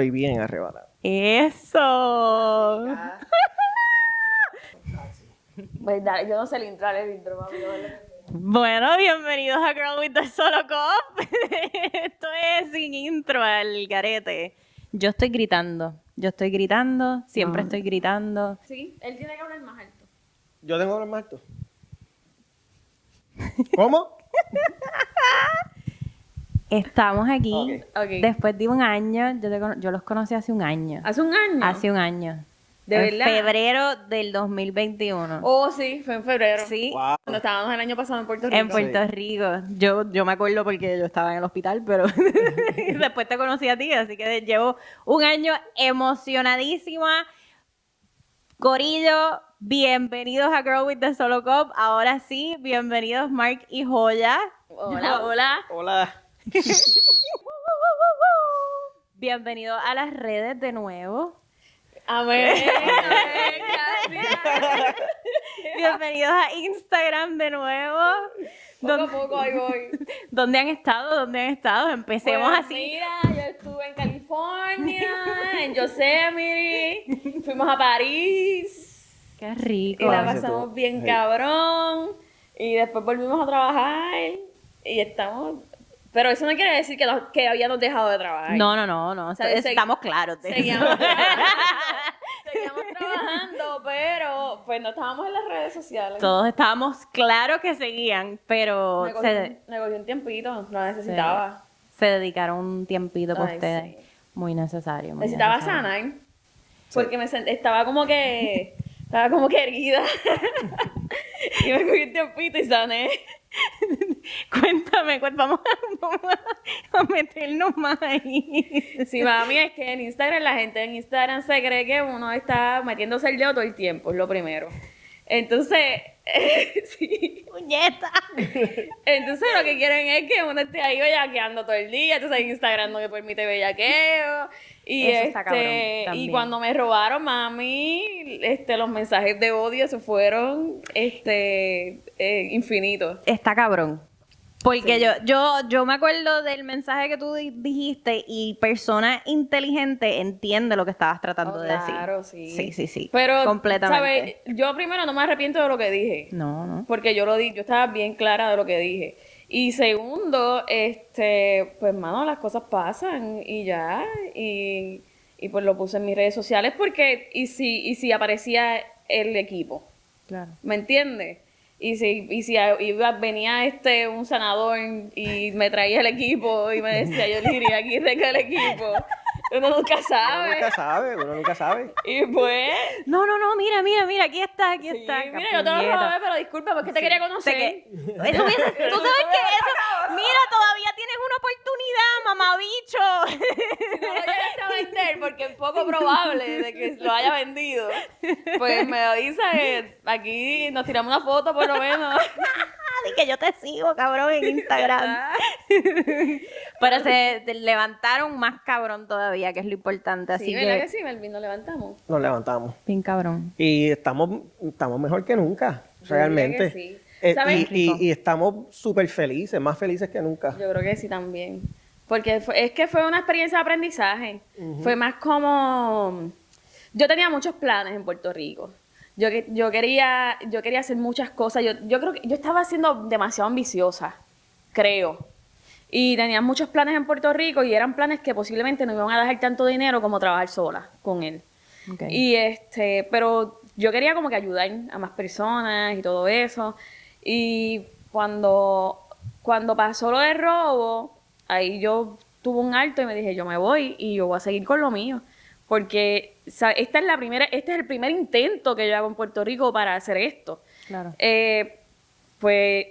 Estoy bien arrebatado. Eso. Pues dale, yo no sé el intro, el intro, mami. Bueno, bienvenidos a Girl with the Solo Cop. Esto es sin intro al garete. Yo estoy gritando. Yo estoy gritando, siempre estoy gritando. Sí, él tiene que hablar más alto. ¿Yo tengo que hablar más alto? ¿Cómo? Estamos aquí después de un año. Yo, te yo los conocí hace un año. Hace un año. Hace un año. ¿De en verdad? febrero del 2021. Oh, sí, fue en febrero. Sí. Wow. Cuando estábamos el año pasado en Puerto Rico. En Puerto Rico. Yo, yo me acuerdo porque yo estaba en el hospital, pero después te conocí a ti, así que llevo un año emocionadísima. Corillo, bienvenidos a Girl with the Solo Cup. Ahora sí, bienvenidos Mark y Joya. Hola, hola. Hola. Bienvenidos a las redes de nuevo. Amén. Amén, gracias. Bienvenidos a Instagram de nuevo. Poco a ¿Dónde, poco ahí voy. dónde han estado? ¿Dónde han estado? Empecemos Pues así. Mira, yo estuve en California, en Yosemite, fuimos a París Qué y rico. la Ese pasamos bien Sí. cabrón. Y después volvimos a trabajar y estamos. Pero eso no quiere decir que, habíamos dejado de trabajar. No, no, no, no. sea, segui- Estamos claros. de. Seguíamos trabajando, seguíamos trabajando, pero pues no estábamos en las redes sociales. Todos estábamos claros que seguían, pero me, cogió, se, me cogió un tiempito, lo necesitaba. se dedicaron un tiempito Ay, ustedes. sí. Muy necesario. muy Necesitaba necesario. sanar. Porque me sent- estaba como que. Estaba como que herida. y me cogí un tiempito y sané. Cuéntame, cuéntame, vamos, a, vamos a- a meternos más ahí. Sí, mami, es que en Instagram la gente en Instagram se cree que uno está metiéndose el dedo todo el tiempo, es lo primero. Entonces, sí. Puñeta. Entonces lo que quieren es que uno esté ahí bellaqueando todo el día. Entonces Instagram no me permite bellaqueo. Y Eso está cabrón, este, y cuando me robaron, mami, este, los mensajes de odio se fueron este eh, infinitos. Está cabrón. Porque yo, yo, yo me acuerdo del mensaje que tú di- dijiste y persona inteligente entiende lo que estabas tratando Oh, de decir. claro, sí. Sí, sí, sí. Pero, completamente. ¿sabes? Yo primero no me arrepiento de lo que dije. No, no. Porque yo lo di, yo estaba bien clara de lo que dije. Y segundo, este, pues mano, las cosas pasan y ya. Y, y pues lo puse en mis redes sociales porque, y si, y si aparecía el equipo, Claro. ¿me entiendes? Y si, y si iba, venía este un sanador y me traía el equipo y me decía, yo le diría aquí tengo el equipo. Uno nunca Uno sabe. nunca sabe, uno nunca sabe. Y pues, No, no, no, mira, mira, mira, aquí está, aquí sí, está. mira, yo te lo robé, pero disculpa, porque te quería conocer. que- eso tú sabes que eso, mira, todavía tienes una oportunidad, mamabicho. Si no lo llegaste a vender, porque es poco probable de que lo haya vendido, pues me avisa que aquí nos tiramos una foto por lo menos. Di que yo te sigo, cabrón, en Instagram. Pero se, levantaron más cabrón todavía, que es lo importante, así Sí, que... ¿verdad que sí, Melvin? Nos levantamos. Nos levantamos. Bien cabrón. Y estamos, estamos mejor que nunca, Yo realmente. que sí. Eh, y, y- y estamos súper felices, más felices que nunca. Yo creo que sí también. Porque fue- es que fue una experiencia de aprendizaje. Fue más como... Yo tenía muchos planes en Puerto Rico. Yo, yo, quería, yo quería hacer muchas cosas. Yo, yo creo que yo estaba siendo demasiado ambiciosa, creo. Y tenía muchos planes en Puerto Rico y eran planes que posiblemente no iban a dejar tanto dinero como trabajar sola con él. Y este, pero yo quería como que ayudar a más personas y todo eso. Y cuando, cuando pasó lo del robo, ahí yo tuve un alto y me dije, yo me voy y yo voy a seguir con lo mío. Porque esta es la primera, este es el primer intento que yo hago en Puerto Rico para hacer esto. Claro. Eh, pues,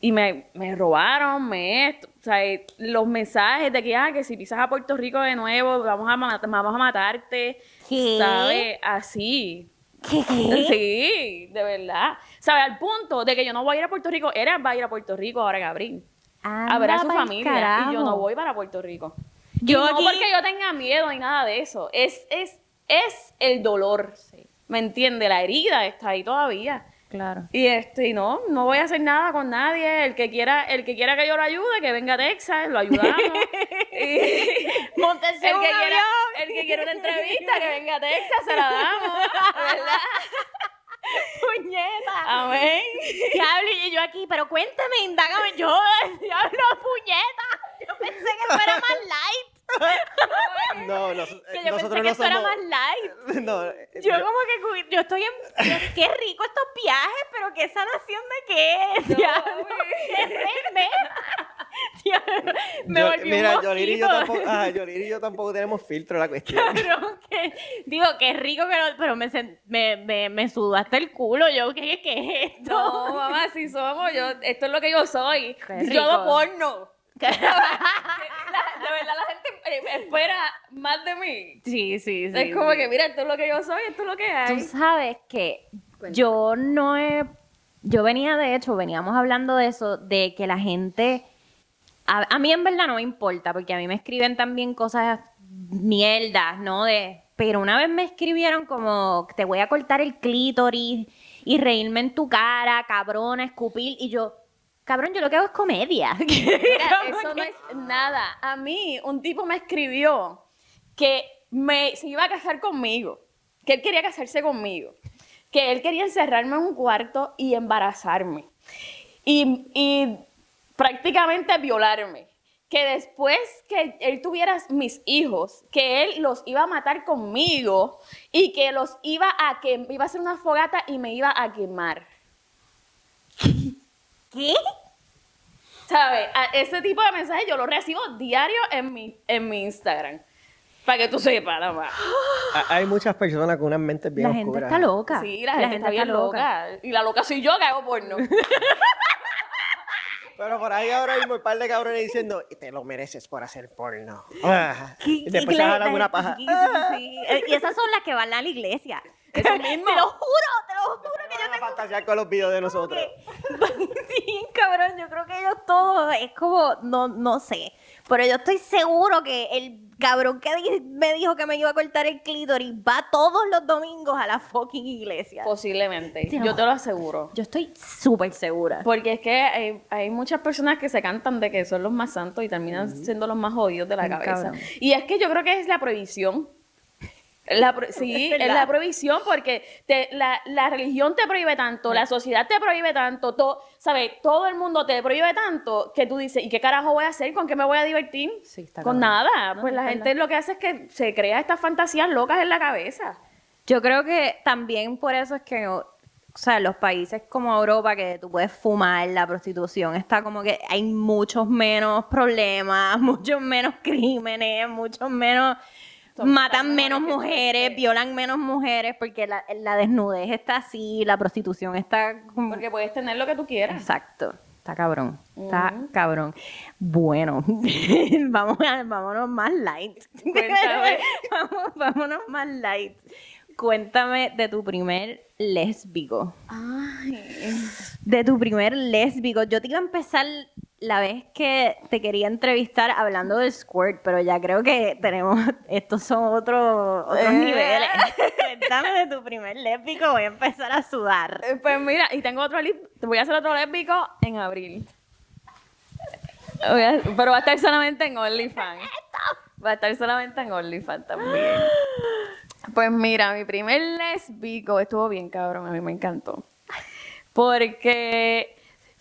y me, me robaron, me esto, o sea, eh, los mensajes de que, ah, que si pisas a Puerto Rico de nuevo, vamos a, vamos a matarte, ¿Qué? ¿sabes? Así. ¿Qué? Sí, de verdad. ¿Sabes? Al punto de que yo no voy a ir a Puerto Rico, él va a ir a Puerto Rico ahora en abril. a ver a Anda su familia. Y yo no voy para Puerto Rico. Yo y no aquí- porque yo tenga miedo ni nada de eso. Es, es, es el dolor. ¿Me entiende? La herida está ahí todavía. Claro. Y este, no, no voy a hacer nada con nadie. El que quiera, el que quiera que yo lo ayude, que venga a Texas, lo ayudamos. y el que quiera, el que quiera una entrevista, que venga a Texas, se la damos, ¿verdad? ¡Puñeta! Amén. Diablo, y yo aquí, pero cuéntame, indágame yo, diablo, puñeta. Yo pensé que esto era más light. No, nos- Que yo nosotros pensé que no esto era somos... más light. No, Yo como que, yo estoy en, yo- qué rico estos viajes, pero qué sanación de qué es, diablo. Diablo, me yo- volví mira, un Yoliri y yo tampoco, ah, Yoliri y yo tampoco tenemos filtro en la cuestión. Cabrón, que- digo, qué rico no, pero me, me, me, me sudó hasta el culo. Yo, ¿qué, qué es esto? No, mamá, si somos, yo, esto es lo que yo soy. Qué Yo hago rico. porno. La- de verdad, la gente eh, espera más de mí. Sí, sí, sí. es como sí. que, mira, esto es lo que yo soy, esto es lo que hay. Tú sabes que yo no he... Yo venía, de hecho, veníamos hablando de eso, de que la gente... A, a mí en verdad no me importa, porque a mí me escriben también cosas mierdas, ¿no? De, pero una vez me escribieron como, te voy a cortar el clítoris y reírme en tu cara, cabrona, escupir, y yo, cabrón, yo lo que hago es comedia. Mira, eso no es nada. A mí, un tipo me escribió que me, se iba a casar conmigo, que él quería casarse conmigo, que él quería encerrarme en un cuarto y embarazarme. Y, y prácticamente violarme. Que después que él tuviera mis hijos, que él los iba a matar conmigo y que los iba a que iba a hacer una fogata y me iba a quemar. ¿Qué? ¿Sabes? Ese tipo de mensajes yo los recibo diario en mi, en mi Instagram. Para que tú sepas, nada más. Ah, Hay muchas personas con unas mentes bien La gente oscuras. está loca. Sí, la, gente, está bien loca. Y la loca soy yo que hago porno. Pero por ahí ahora mismo un par de cabrones diciendo, te lo mereces por hacer porno. Ah, ¿Qué- y después se jalan una paja. sí, sí, sí. Eh, Y esas son las que van a la iglesia. Eso mismo. Te lo juro, te lo juro que yo Van a fantasear con los videos de nosotros. Sí, cabrón, yo creo que ellos todos es como, no, no sé, pero yo estoy seguro que el cabrón que di- me dijo que me iba a cortar el clítoris va todos los domingos a la fucking iglesia. Posiblemente. Sí, Yo no. te lo aseguro. Yo estoy súper segura. Porque es que hay, hay muchas personas que se cantan de que son los más santos y terminan siendo los más jodidos de la cabeza. cabrón. Y es que yo creo que es la prohibición. La pro- sí, Es la prohibición porque te- la, la religión te prohíbe tanto, la sociedad te prohíbe tanto, todo, ¿sabes? Todo el mundo te prohíbe tanto que tú dices, ¿y qué carajo voy a hacer? ¿Con qué me voy a divertir? Sí, está Con nada. No, pues es la verdad. gente lo que hace es que se crea estas fantasías locas en la cabeza. Yo creo que también por eso es que, o sea, los países como Europa que tú puedes fumar, la prostitución está como que hay muchos menos problemas, muchos menos crímenes, muchos menos matan tan menos mujeres, violan menos mujeres porque la, la desnudez está así, la prostitución está. Porque puedes tener lo que tú quieras. Exacto. Está cabrón. Está cabrón. Bueno, vamos a, vámonos más light. Cuéntame. Vamos, vámonos más light. Cuéntame de tu primer lésbico. Ay. De tu primer lésbico. Yo te iba a empezar la vez que te quería entrevistar hablando del squirt, pero ya creo que tenemos, estos son otros otros Eh. niveles. Cuéntame de tu primer lésbico, voy a empezar a sudar. Eh, Pues mira, y tengo otro te voy a hacer otro lésbico en abril. A- pero va a estar solamente en OnlyFans. Va a estar solamente en OnlyFans también. Pues mira, mi primer lésbico estuvo bien cabrón, a mí me encantó. Porque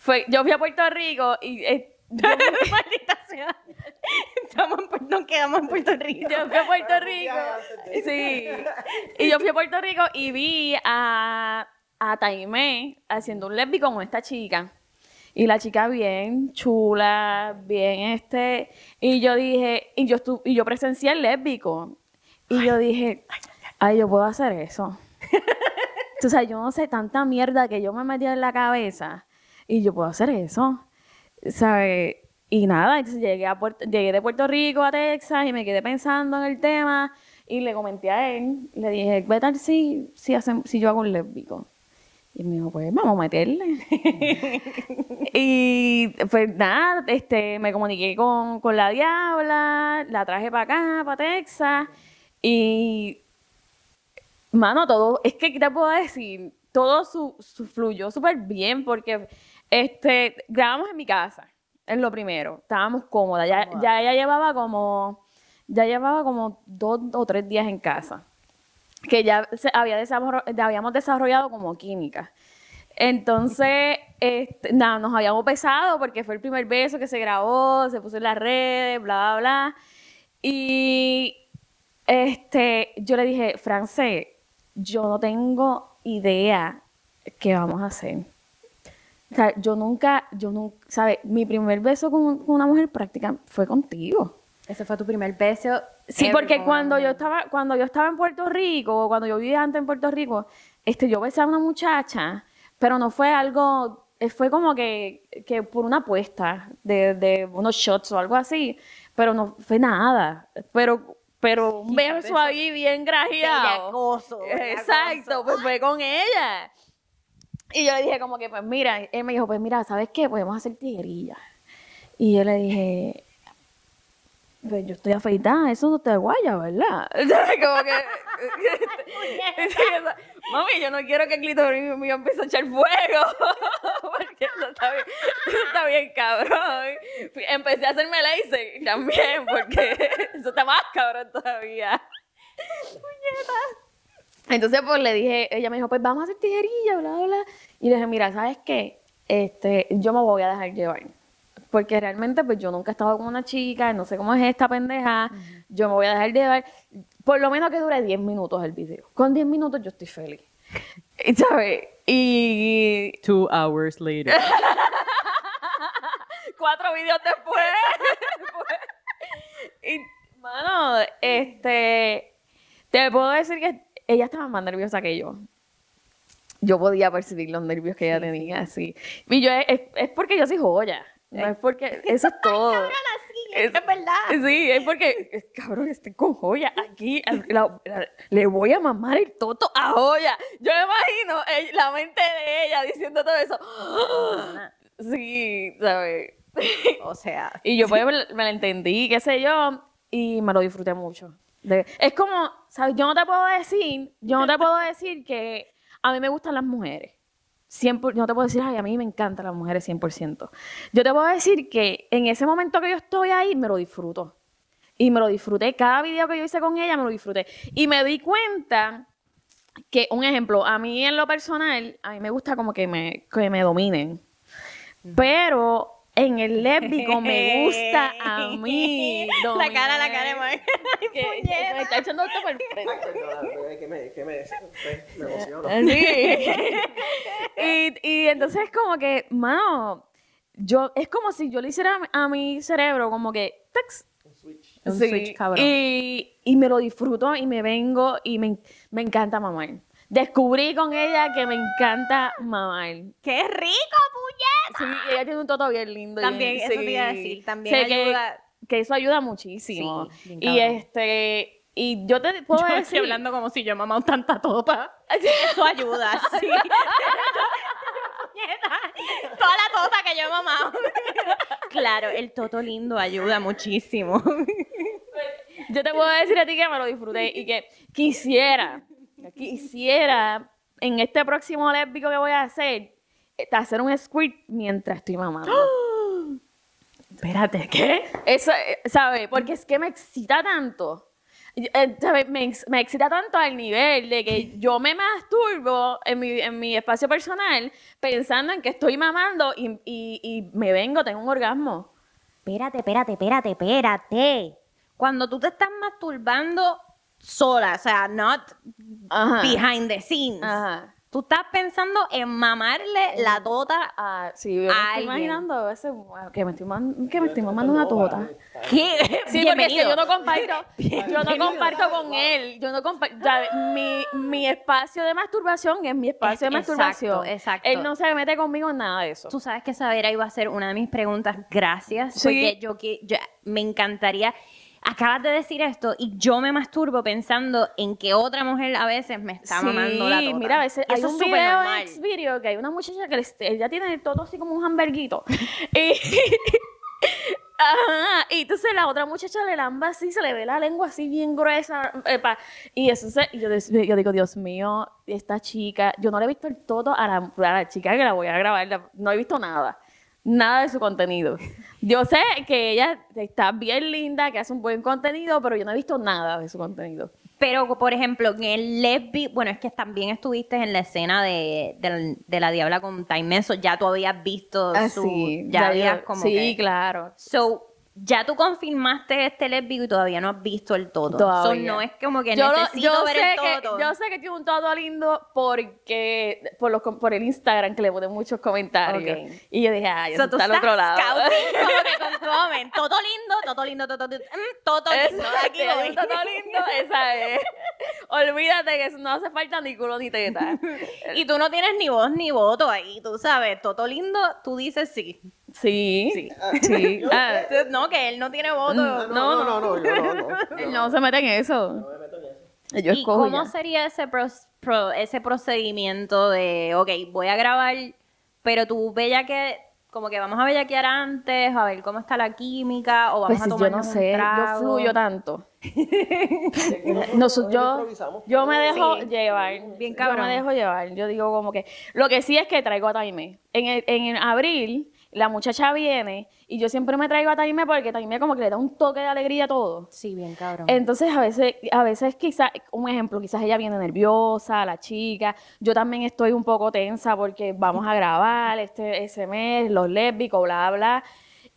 fue, yo fui a Puerto Rico y eh, yo, Maldita sea. Estamos en Puerto- nos quedamos en Puerto Rico. yo fui a Puerto Rico. Sí. Y yo fui a Puerto Rico y vi a, a Taimé haciendo un lésbico con esta chica. Y la chica bien chula, bien este. Y yo dije, y yo estu- y yo presencié el lésbico. Y yo dije, ay, yo puedo hacer eso. o sea, yo no sé tanta mierda que yo me metí en la cabeza. Y yo puedo hacer eso. ¿Sabes? Y nada, entonces llegué, a Puerto- llegué de Puerto Rico a Texas y me quedé pensando en el tema y le comenté a él, le dije, ¿qué tal si, si, hacen- si yo hago un lésbico? Y me dijo, pues vamos a meterle. y pues nada, este, me comuniqué con, con la diabla, la traje para acá, para Texas, y Mano, todo, es que, ¿qué te puedo decir? Todo su, su fluyó súper bien porque este, grabamos en mi casa, es lo primero. Estábamos cómodas. Ya, ya ella llevaba como, ya llevaba como dos o tres días en casa. Que ya se había habíamos desarrollado como química. Entonces, este, nada, nos habíamos besado porque fue el primer beso que se grabó, se puso en las redes, bla, bla, bla. Y este, yo le dije, Francés, yo no tengo idea qué vamos a hacer. O sea, yo nunca, yo nunca, ¿sabes? Mi primer beso con, una mujer práctica fue contigo. Ese fue tu primer beso. Sí, porque cuando yo estaba, cuando yo estaba en Puerto Rico, cuando yo vivía antes en Puerto Rico, este, yo besé a una muchacha, pero no fue algo, eh, fue como que, que por una apuesta de, de unos shots o algo así, pero no fue nada. Pero pero un beso ahí bien grajeado. Exacto, pues fue con ella. Y yo le dije como que, pues mira, él me dijo, pues mira, ¿sabes qué? Podemos hacer tijerillas. Y yo le dije, pues yo estoy afeitada, eso no te guaya, ¿verdad? como que... Mami, yo no quiero que el clitoris mío empiece a echar fuego. Porque eso está bien, eso está bien cabrón. Empecé a hacerme laser también, porque eso está más cabrón todavía. Entonces, pues le dije, ella me dijo, pues vamos a hacer tijerilla, bla, bla, bla. Y le dije, mira, ¿sabes qué? Este, yo me voy a dejar llevar. Porque realmente, pues yo nunca he estado con una chica, no sé cómo es esta pendeja. Yo me voy a dejar llevar. Por lo menos que dure 10 minutos el video. Con 10 minutos yo estoy feliz. ¿Sabes? Y. Two hours later. Cuatro videos después. y, mano, este. Te puedo decir que ella estaba más nerviosa que yo. Yo podía percibir los nervios que ella tenía, sí. Y yo, es, es, porque yo soy joya. No es porque, eso es todo. Ay, sí, es, es, verdad. Sí, es porque, cabrón, estoy con joya aquí. le voy a mamar el toto a joya. Yo me imagino la mente de ella diciendo todo eso. Sí, ¿sabes? O sea. y yo pues me, me la entendí, qué sé yo, y me lo disfruté mucho es como, ¿sabes? Yo no te puedo decir, yo no te puedo decir que a mí me gustan las mujeres. Siempre, yo no te puedo decir, ay, a mí me encantan las mujeres 100%. Yo te puedo decir que en ese momento que yo estoy ahí, me lo disfruto. Y me lo disfruté. Cada video que yo hice con ella, me lo disfruté. Y me di cuenta que, un ejemplo, a mí en lo personal, a mí me gusta como que me, que me dominen. Pero en el lésbico me gusta a mí. La cara, la cara de me está echando esto por el frente. que me, que me, me emociono. Sí. y, y entonces como que, mano, yo, es como si yo le hiciera a mi cerebro como que, un switch. Un switch, cabrón. Y, y me lo disfruto y me vengo y me, me encanta mamar. Descubrí con ella que me encanta mamar. ¡Qué rico, puñeta! Sí, ella tiene un toto bien lindo. También, eso te iba a decir, también ayuda. Que, eso ayuda muchísimo. Sí, y este, y yo te puedo yo decir... estoy hablando como si yo he mamado tanta tota. Eso ayuda, sí. Toda la tota que yo he mamado. claro, el toto lindo ayuda muchísimo. Yo te puedo decir a ti que me lo disfruté y que quisiera quisiera en este próximo lésbico que voy a hacer, eh, hacer un squirt mientras estoy mamando. Espérate, ¿qué? Eso, eh, ¿sabes? Porque es que me excita tanto. Eh, me, me, excita tanto al nivel de que yo me masturbo en mi, en mi espacio personal pensando en que estoy mamando y, y, y me vengo, tengo un orgasmo. Espérate, espérate, espérate, espérate. Cuando tú te estás masturbando sola, o sea, not behind the scenes. Tú estás pensando en mamarle la tota a Sí, yo me estoy imaginando a veces que me estoy, que me estoy mamando una tota. ¿Qué? Sí, porque yo no comparto, yo no comparto con él, yo no comparto, mi, mi espacio de masturbación es mi espacio de masturbación. Exacto, Él no se mete conmigo en nada de eso. Tú sabes que saber iba a ser una de mis preguntas, gracias, porque yo, yo me encantaría acabas de decir esto y yo me masturbo pensando en que otra mujer a veces me está mamando la tota. mira, a veces hay un video en que hay una muchacha que ella tiene el toto así como un hamburguito. y Ajá, y entonces la otra muchacha le lamba así, se le ve la lengua así bien gruesa. eh, pa- y eso se, y yo, digo, Dios mío, esta chica, yo no le he visto el todo a la, a la chica que la voy a grabar, no he visto nada, nada de su contenido. Yo sé que ella está bien linda, que hace un buen contenido, pero yo no he visto nada de su contenido. Pero, por ejemplo, en el lesbi, bueno, es que también estuviste en la escena de, de, de la Diabla con Time Eso, ya tú habías visto su, Así, ya, habías como sí, que- claro. So, ya tú confirmaste este lésbico y todavía no has visto el todo. Todavía. So, no es como que yo, lo- necesito yo ver sé el que, todo. yo sé que tiene un todo lindo porque por los por el Instagram que le ponen muchos comentarios. Y yo dije, ay, So, eso tú está al otro lado. como que con. Todo lindo, todo lindo, todo, todo, mm, todo lindo. Aquí voy. todo lindo, esa es. Olvídate que no hace falta ni culo ni teta. Y tú no tienes ni voz ni voto ahí, tú sabes. Todo lindo, tú dices sí. Sí. Sí. Sí. Ah, No, que él no tiene voto. No, no, no, no, yo no, no. él no se mete en eso. Yo ¿Y escojo cómo ya. sería ese, pro- ese procedimiento de, ok, voy a grabar, pero tú bella que, como que vamos a bellaquear antes, a ver cómo está la química, o vamos Pues a yo tomar no sé, yo fluyo tanto. Nosotros No, so- yo, improvisamos. yo me dejo Sí. llevar. Bien Yo cabrón. me dejo llevar. Yo digo como que. Lo que sí es que traigo a Taime. En, el- en el abril, la muchacha viene y yo siempre me traigo a Taime porque Taime como que le da un toque de alegría a todo. Sí, bien cabrón. Entonces, a veces, a veces quizás, un ejemplo, quizás ella viene nerviosa, la chica. Yo también estoy un poco tensa porque vamos a grabar este ese mes, los lésbicos, bla, bla.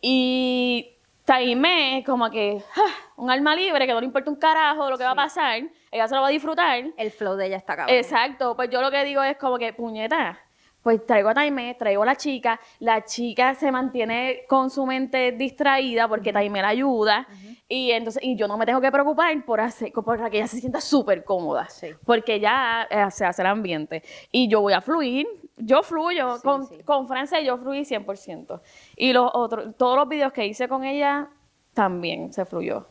Y Taime, como que ah, un alma libre, que no le importa un carajo lo que va a pasar, ella se lo va a disfrutar. el flow de ella está cabrón. Exacto, pues yo lo que digo es como que, puñeta, pues traigo a Taime, traigo a la chica, la chica se mantiene con su mente distraída porque Taime la ayuda y entonces y yo no me tengo que preocupar por hacer por que ella se sienta súper cómoda Sí. porque ya eh, se hace el ambiente y yo voy a fluir, yo fluyo Sí, con, sí. con Francia yo fluí 100% y los otros todos los videos que hice con ella también se fluyó.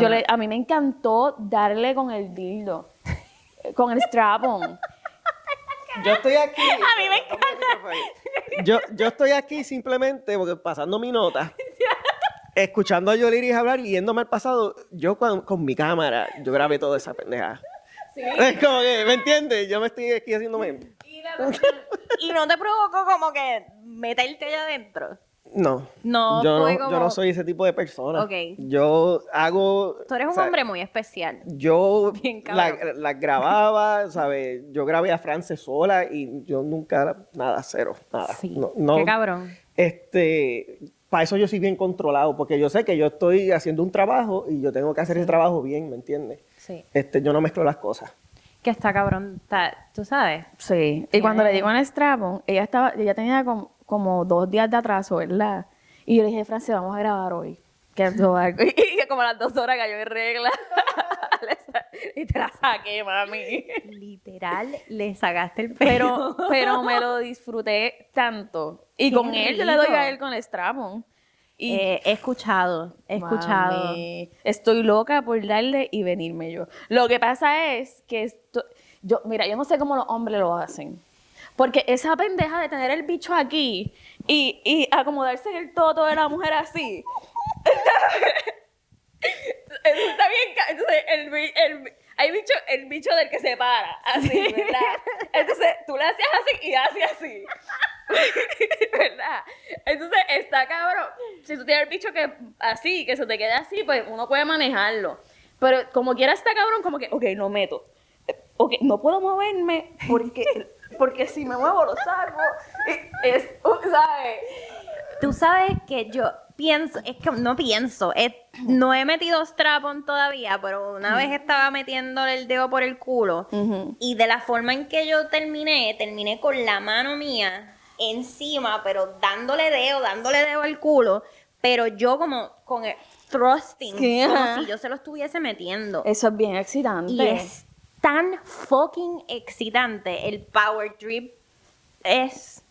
Yo le, a mí me encantó darle con el dildo, con el strap-on. Yo estoy aquí. A mí me encanta. Yo, yo estoy aquí simplemente porque pasando mi nota, escuchando a Yoliris hablar y yéndome al pasado, yo con, con mi cámara, yo grabé toda esa pendeja. Es como que, ¿me entiendes? Yo me estoy aquí haciéndome. Y no te provocó como que meterte allá adentro. No. No, yo no, como- yo no soy ese tipo de persona. Ok. Yo hago. Tú eres un o sea, hombre muy especial. Yo Bien la, cabrón. la grababa, ¿sabes? Yo grabé a Frances sola y yo nunca, nada, cero, nada. Sí. No, no- Qué cabrón. Este, para eso yo soy bien controlado, porque yo sé que yo estoy haciendo un trabajo y yo tengo que hacer ese trabajo bien, ¿me entiendes? Sí. Este, yo no mezclo las cosas. Que está cabrón. está- Tú sabes. Sí. Y cuando le digo en el strap ella estaba, ella tenía como, como dos días de atraso, ¿verdad? Y yo le dije, Francia, vamos a grabar hoy. Que y, como a las dos horas cayó en regla. y te la saqué, mami. Literal, le sacaste el pelo. Pero, pero me lo disfruté tanto. Y Qué con él, yo le doy a él con el strap-on. Y Eh, he escuchado, he escuchado. Estoy loca por darle y venirme yo. Lo que pasa es que esto, yo, mira, yo no sé cómo los hombres lo hacen. Porque esa pendeja de tener el bicho aquí y, y acomodarse en el toto de la mujer así. Eso está bien. Entonces, el, el, hay bicho, el bicho del que se para, así, ¿verdad? Entonces, tú le hacías así y hace así. ¿Verdad? Entonces, está cabrón. Si tú tienes el bicho que así, que se te quede así, pues uno puede manejarlo. Pero como quiera está cabrón, como que, ok, lo meto. Ok, no puedo moverme porque, porque si me muevo lo saco. Es, ¿sabes? Tú sabes que yo pienso, es que no pienso, es- no he metido strap-on todavía, pero una vez estaba metiéndole el dedo por el culo y de la forma en que yo terminé, terminé con la mano mía encima, pero dándole dedo, dándole dedo al culo, pero yo como con el thrusting, como si yo se lo estuviese metiendo. Eso es bien excitante. Y es tan fucking excitante. El power trip es.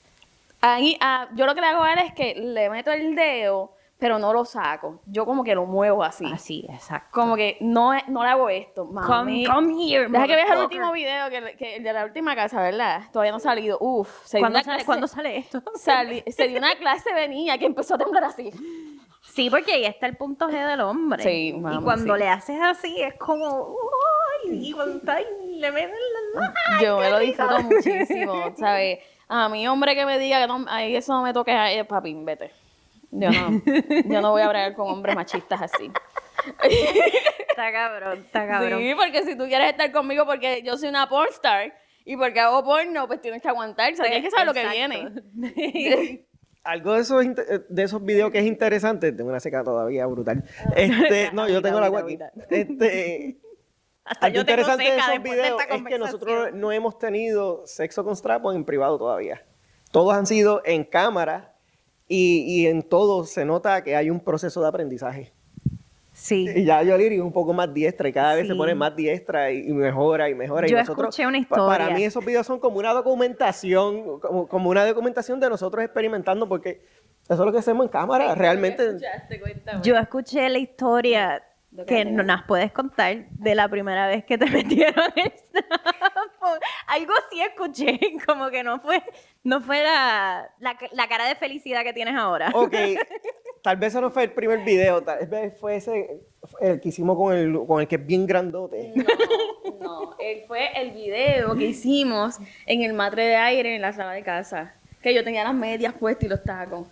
Ahí, ah, yo lo que le hago a él es que le meto el dedo, pero no lo saco. Yo como que lo muevo así. Así, exacto. Como que no, no le hago esto. Mami. Come, come here, Deja que veas el último video, que, que el de la última casa, ¿verdad? Todavía no ha salido. Uf, se dio ¿Cuándo una sale, clase- ¿Cuándo sale esto? se dio una clase de niña que empezó a temblar así. Sí, porque ahí está el punto G del hombre. Sí, Y vamos, cuando sí. le haces así, es como. ¡Ay! Y cuando está ahí, le meten las Yo me lo disfruto muchísimo, ¿sabes? A mi hombre que me diga que no, ay, eso no me toques a él, papi, vete. Yo no, yo no voy a bregar con hombres machistas así. Está cabrón, está cabrón. Sí, porque si tú quieres estar conmigo porque yo soy una pornstar y porque hago porno, pues tienes que aguantar, o sea, tienes que saber lo que viene. Algo de esos, inte- de esos videos que es interesante, tengo una seca todavía brutal. Este, no, yo tengo el agua aquí. Este, Hasta algo yo tengo interesante de esos de videos es que nosotros no hemos tenido sexo con strapos en privado todavía. Todos han sido en cámara y, y en todo se nota que hay un proceso de aprendizaje. Sí. Y ya Yoliri es un poco más diestra y cada vez se pone más diestra y, y mejora y mejora. y Yo nosotros, escuché una pa- Para historia. mí esos videos son como una documentación, como, como una documentación de nosotros experimentando porque eso es lo que hacemos en cámara. Realmente. Yo escuché la historia que que no nos puedes contar de la primera vez que te metieron el. Algo sí escuché, como que no fue, no fue la, la, la cara de felicidad que tienes ahora. Ok, tal vez ese no fue el primer video, tal vez fue ese, el que hicimos con el, con el que es bien grandote. No, no, él fue el video que hicimos en el matre de aire en la sala de casa. Que yo tenía las medias puestas y los tacos.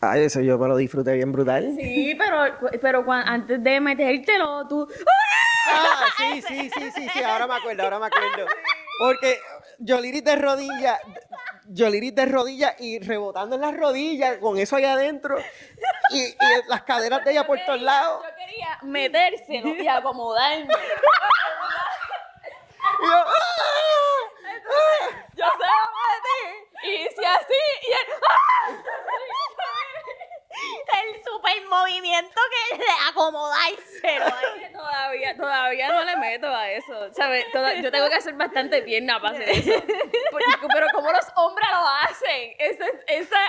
Ay, eso yo me lo disfruté bien brutal. Sí, pero, pero antes de metértelo, tú. Ah, sí, sí, sí, sí, sí, ahora me acuerdo, ahora me acuerdo. Porque Yoliri de rodilla, Yoliri de rodilla y rebotando en las rodillas, con eso allá adentro, y, y las caderas de ella por todos lados. Yo quería metérselo y acomodarme. Y yo, ¡ah! Yo se lo metí y hice así y él. ¡ah! El super movimiento que de acomodárselo. Todavía, todavía no le meto a eso, ¿sabes? Yo tengo que hacer bastante pierna para hacer eso. Pero como los hombres lo hacen, esa, esa,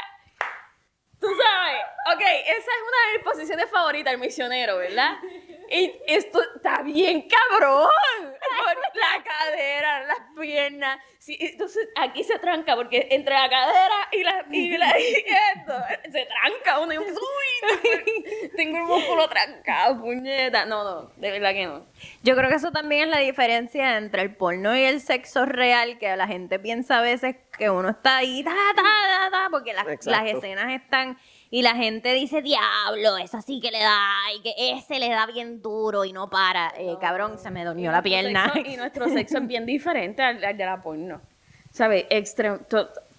tú sabes, ok, esa es una de mis posiciones favoritas, el misionero, ¿verdad? Y esto está bien cabrón, la cadera, las piernas, sí, entonces aquí se tranca, porque entre la cadera y la, y y esto, se tranca uno y uy, tengo- tengo el músculo trancado, puñeta, no, no, de verdad que no. Yo creo que eso también es la diferencia entre el porno y el sexo real, que la gente piensa a veces que uno está ahí, ta, ta, ta, ta, porque las, las escenas están y la gente dice, diablo, esa sí que le da, y que ese le da bien duro y no para. Eh, cabrón, se me durmió la pierna. sexo- y nuestro sexo es bien diferente al, al de la porno. ¿Sabes?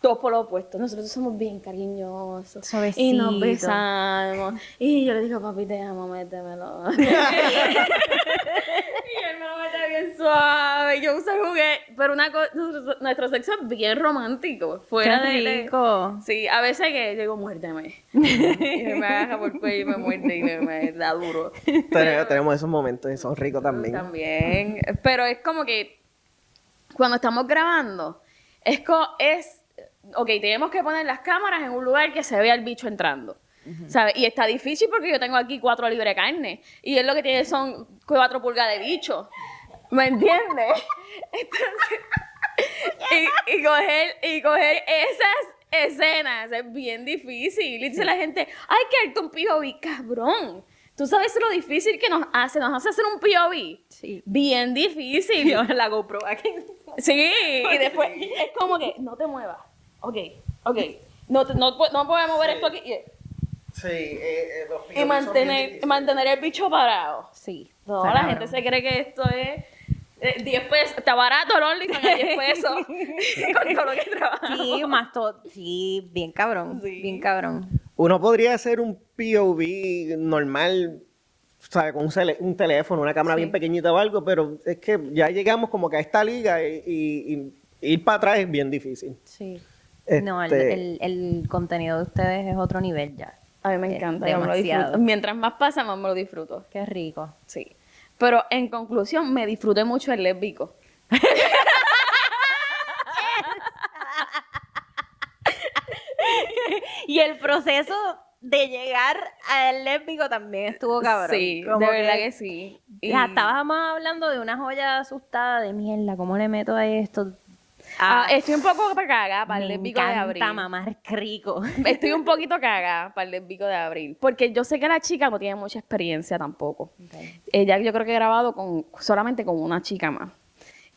Todo por lo opuesto. Nosotros somos bien cariñosos. Y nos Suavecito. besamos. Y yo le digo, papi, te amo, métemelo. y él me lo mete bien suave. Yo uso juguete. Pero una cosa, nuestro sexo es bien romántico. Fuera Qué de- de, rico. Sí, a veces que yo digo, muérdeme. y me agarra por el cuello y me muerde y me, me da duro. Tenemos, tenemos esos momentos y son ricos también. También. Pero es como que cuando estamos grabando, es, co- es ok, tenemos que poner las cámaras en un lugar que se vea el bicho entrando. ¿sabes? Y está difícil porque yo tengo aquí cuatro libras de carne y él lo que tiene son cuatro pulgadas de bicho. ¿Me entiendes? Entonces, y, y coger, y coger esas escenas es bien difícil. Y dice la gente, hay que darte un POV, cabrón. ¿Tú sabes lo difícil que nos hace? Nos hace hacer un POV. Sí. Bien difícil. Yo la GoPro aquí. Sí, y después es como que no te muevas. Ok, ok. No, te- no, no podemos mover esto aquí. Y, Sí, eh, los y mantener, mantener el bicho parado. Sí. No, la gente se cree que esto es eh, 10 pesos. Está barato el OnlyFans a 10 pesos. con todo lo que trabaja. Sí, más todo. Sí, bien cabrón. Sí. Bien cabrón. Uno podría hacer un POV normal, ¿sabe? Con un, un teléfono, una cámara bien pequeñita o algo, pero es que ya llegamos como que a esta liga y, y- y ir para atrás es bien difícil. Sí. Este- No, el, el, el contenido de ustedes es otro nivel ya. A mí me Eh, encanta. yo me lo disfruto. Mientras más pasa, más me lo disfruto. Qué rico. Sí. Pero en conclusión, me disfruté mucho el lésbico. Y el proceso de llegar al lésbico también estuvo cabrón. Sí, de verdad que sí. Y- Ya estábamos hablando de una joya asustada de mierda, ¿cómo le meto a esto? Ah, estoy un poco cagada para el lésbico de abril. mamar rico. Estoy un poquito cagada para el lésbico de abril. Porque yo sé que la chica no tiene mucha experiencia tampoco. Ella yo creo que he grabado con, solamente con una chica más.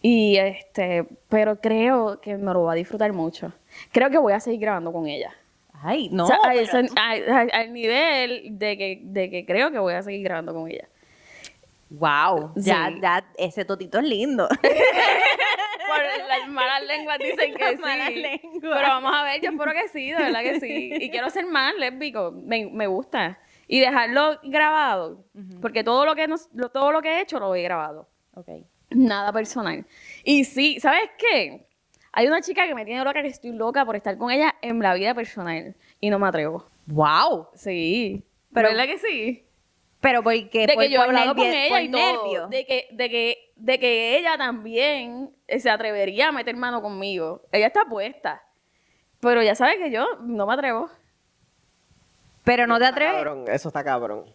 Y este, pero creo que me lo va a disfrutar mucho. Creo que voy a seguir grabando con ella. Ay, no. al nivel de que, de que creo que voy a seguir grabando con ella. Wow, ya, ya, ese totito es lindo. Por las malas lenguas dicen que sí. Pero vamos a ver, yo espero que sí, de verdad que sí. Y quiero ser más lésbico, me, me gusta. Y dejarlo grabado, porque todo lo, que nos, todo lo que he hecho lo he grabado. Ok. Nada personal. Y sí, ¿sabes qué? Hay una chica que me tiene loca que estoy loca por estar con ella en la vida personal y no me atrevo. Wow. Sí. Pero ¿Verdad que sí? Pero porque de que yo he hablado con ella y todo, de que de que de que ella también se atrevería a meter mano conmigo. Ella está puesta. Pero ya sabe que yo no me atrevo. Pero no te atreves. eso está cabrón.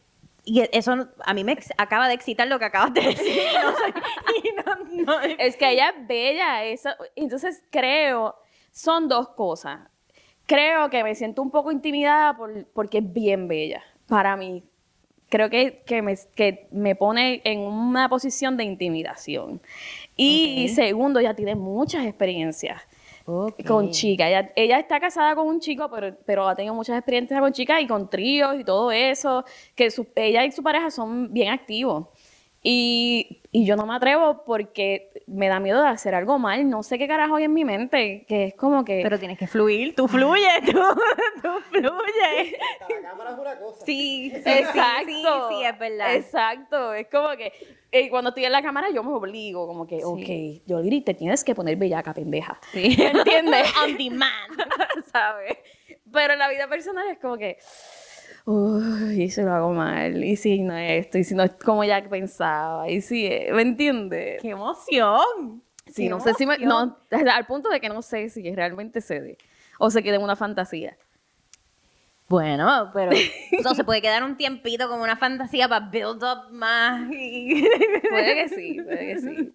Y eso a mí me acaba de excitar lo que acabas de decir. es que ella es bella. Eso, entonces creo, son dos cosas. Creo que me siento un poco intimidada por, porque es bien bella para mí creo que, que, me, que me pone en una posición de intimidación. Y segundo, ella tiene muchas experiencias. con chicas. Ella, ella, está casada con un chico, pero, pero ha tenido muchas experiencias con chicas y con tríos y todo eso, que ella y su pareja son bien activos. Y, y, yo no me atrevo porque me da miedo de hacer algo mal. No sé qué carajo hay en mi mente, que es como que... Pero tienes que fluir, tú fluyes, tú, tú fluyes. La cámara es una cosa. Sí, exacto. Sí, sí, es verdad. Exacto, es como que eh, cuando estoy en la cámara yo me obligo, como que, ok, yo te tienes que poner bellaca, pendeja. Sí. ¿Entiendes? On demand. ¿Sabes? Pero en la vida personal es como que uy, si lo hago mal, y si no esto, y si no es como ya pensaba, y si, ¿me entiendes? ¡Qué emoción! Sí, no sé si me, no, al punto de que no sé si realmente cede o se queda en una fantasía. Bueno, pero no se puede quedar un tiempito como una fantasía para build up más. puede que sí, puede que sí.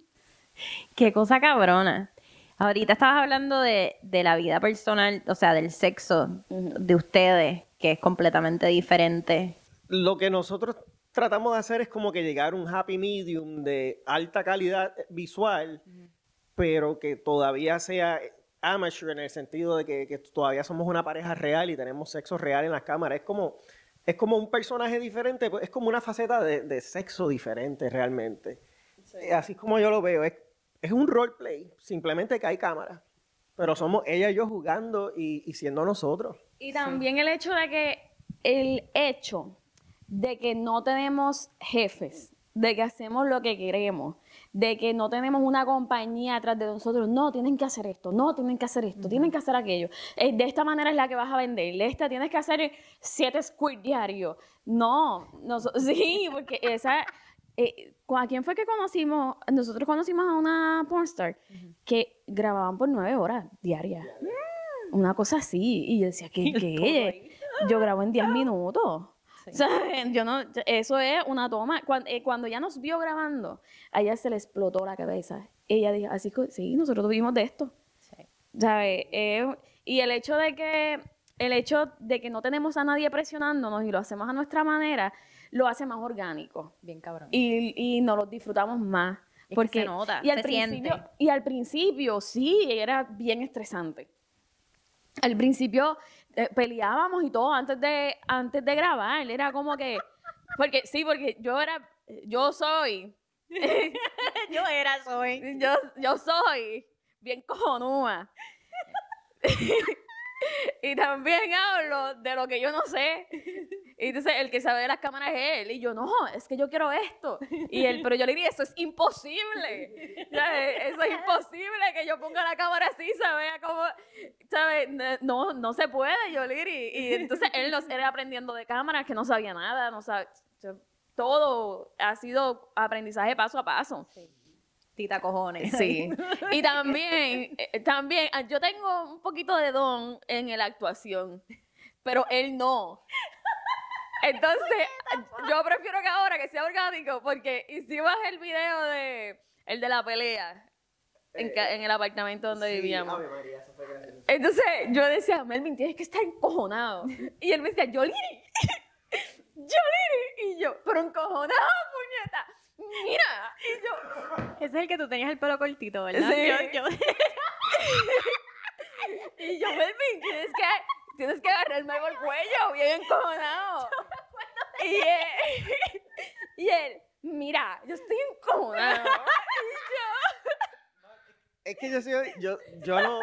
Qué cosa cabrona. Ahorita estabas hablando de, de la vida personal, o sea, del sexo de ustedes que es completamente diferente. Lo que nosotros tratamos de hacer es como que llegar a un happy medium de alta calidad visual, pero que todavía sea amateur en el sentido de que, todavía somos una pareja real y tenemos sexo real en las cámaras. Es como, es como un personaje diferente, pues, es como una faceta de, sexo diferente realmente. Así como yo lo veo. Es, es un roleplay, simplemente que hay cámara. Pero somos ella y yo jugando y siendo nosotros. Y también el hecho de que, el hecho de que no tenemos jefes, de que hacemos lo que queremos, de que no tenemos una compañía atrás de nosotros, no, tienen que hacer esto, no, tienen que hacer esto, tienen que hacer aquello. Eh, de esta manera es la que vas a vender, esta tienes que hacer siete squid diarios. No, no, sí, porque esa... Eh, ¿A quién fue que conocimos? Nosotros conocimos a una pornstar que grababan por nueve horas diarias. Una cosa así. Y yo decía, ¿qué? qué? Yo grabo en 10 minutos. Yo no, eso es una toma. Eh, cuando, ella nos vio grabando, a ella se le explotó la cabeza. Ella dijo, así que sí, nosotros vivimos de esto. ¿Sabes? Eh, y el hecho de que el hecho de que no tenemos a nadie presionándonos y lo hacemos a nuestra manera, lo hace más orgánico. Bien cabrón. Y, y nos lo disfrutamos más. porque se nota, y al principio, Y al principio, sí, era bien estresante al principio eh, peleábamos y todo antes de, antes de grabar. Era como que, porque sí, porque yo era, yo soy. yo era, soy. Yo, yo soy bien cojonúa. y también hablo de lo que yo no sé. Y entonces el que sabe de las cámaras es él. Y yo, no, es que yo quiero esto. Y él, pero yo le dije, eso es imposible. Eso es imposible que yo ponga la cámara así, ¿sabes? Como, ¿sabes? No, no se puede, yo Y entonces él, nos, era aprendiendo de cámaras, que no sabía nada, no sabe. Todo ha sido aprendizaje paso a paso. Sí. Tita cojones. Sí. Y también, eh, también, ah, yo tengo un poquito de don en la actuación, pero él no. Entonces, yo prefiero que ahora que sea orgánico, porque hicimos el video de el de la pelea. en, en, el apartamento donde vivíamos. Entonces yo decía, Melvin, tienes que estar encojonado. Y él me decía, yo Liri, yo Liri. Y yo, pero encojonado, puñeta. Mira. Y yo. Ese es el que tú tenías el pelo cortito, ¿verdad? Sí. Yo, y yo, Melvin, tienes que, tienes que agarrarme por el cuello, bien encojonado. Y él, y él, mira, yo estoy encojonado. y yo. Es que yo soy, yo, yo no,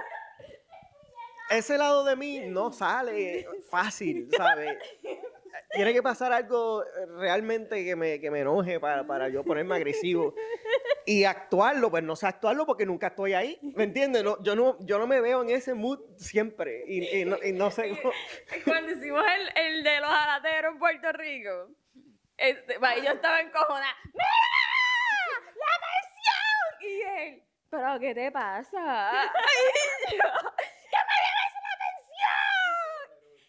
ese lado de mí no sale fácil, ¿sabes? Tiene que pasar algo realmente que me, que me enoje para, para, yo ponerme agresivo. Y actuarlo, pues no sé actuarlo porque nunca estoy ahí, ¿me entiendes? No, yo, no, yo no me veo en ese mood siempre y, y, no, y no, sé cómo... Cuando hicimos el, el, de los alateros en Puerto Rico, este, yo estaba encojonada. ¡Mira! ¡La presión! Y él, ¿pero qué te pasa? Y yo,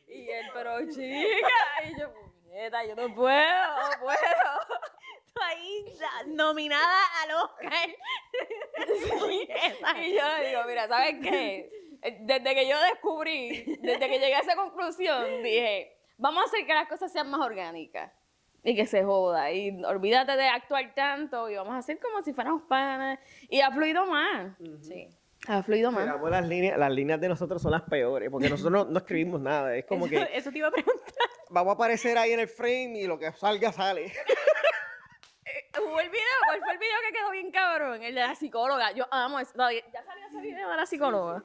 y él, pero chica, y yo, puñeta, yo no puedo, no puedo. Tú ahí nominada al Oscar. y yo le digo, mira, ¿sabes qué? Desde que yo descubrí, desde que llegué a esa conclusión, dije, vamos a hacer que las cosas sean más orgánicas y que se joda. Y olvídate de actuar tanto y vamos a hacer como si fuéramos panas. Y ha fluido más. Sí. Ha fluido más. las líneas, las líneas de nosotros son las peores, porque nosotros no, escribimos nada. Es como que. Eso te iba a preguntar. Vamos a aparecer ahí en el frame y lo que salga sale. Eh, hubo el video, ¿cuál fue el video que quedó bien cabrón? El de la psicóloga. Yo amo eso. ya salió ese video de la psicóloga.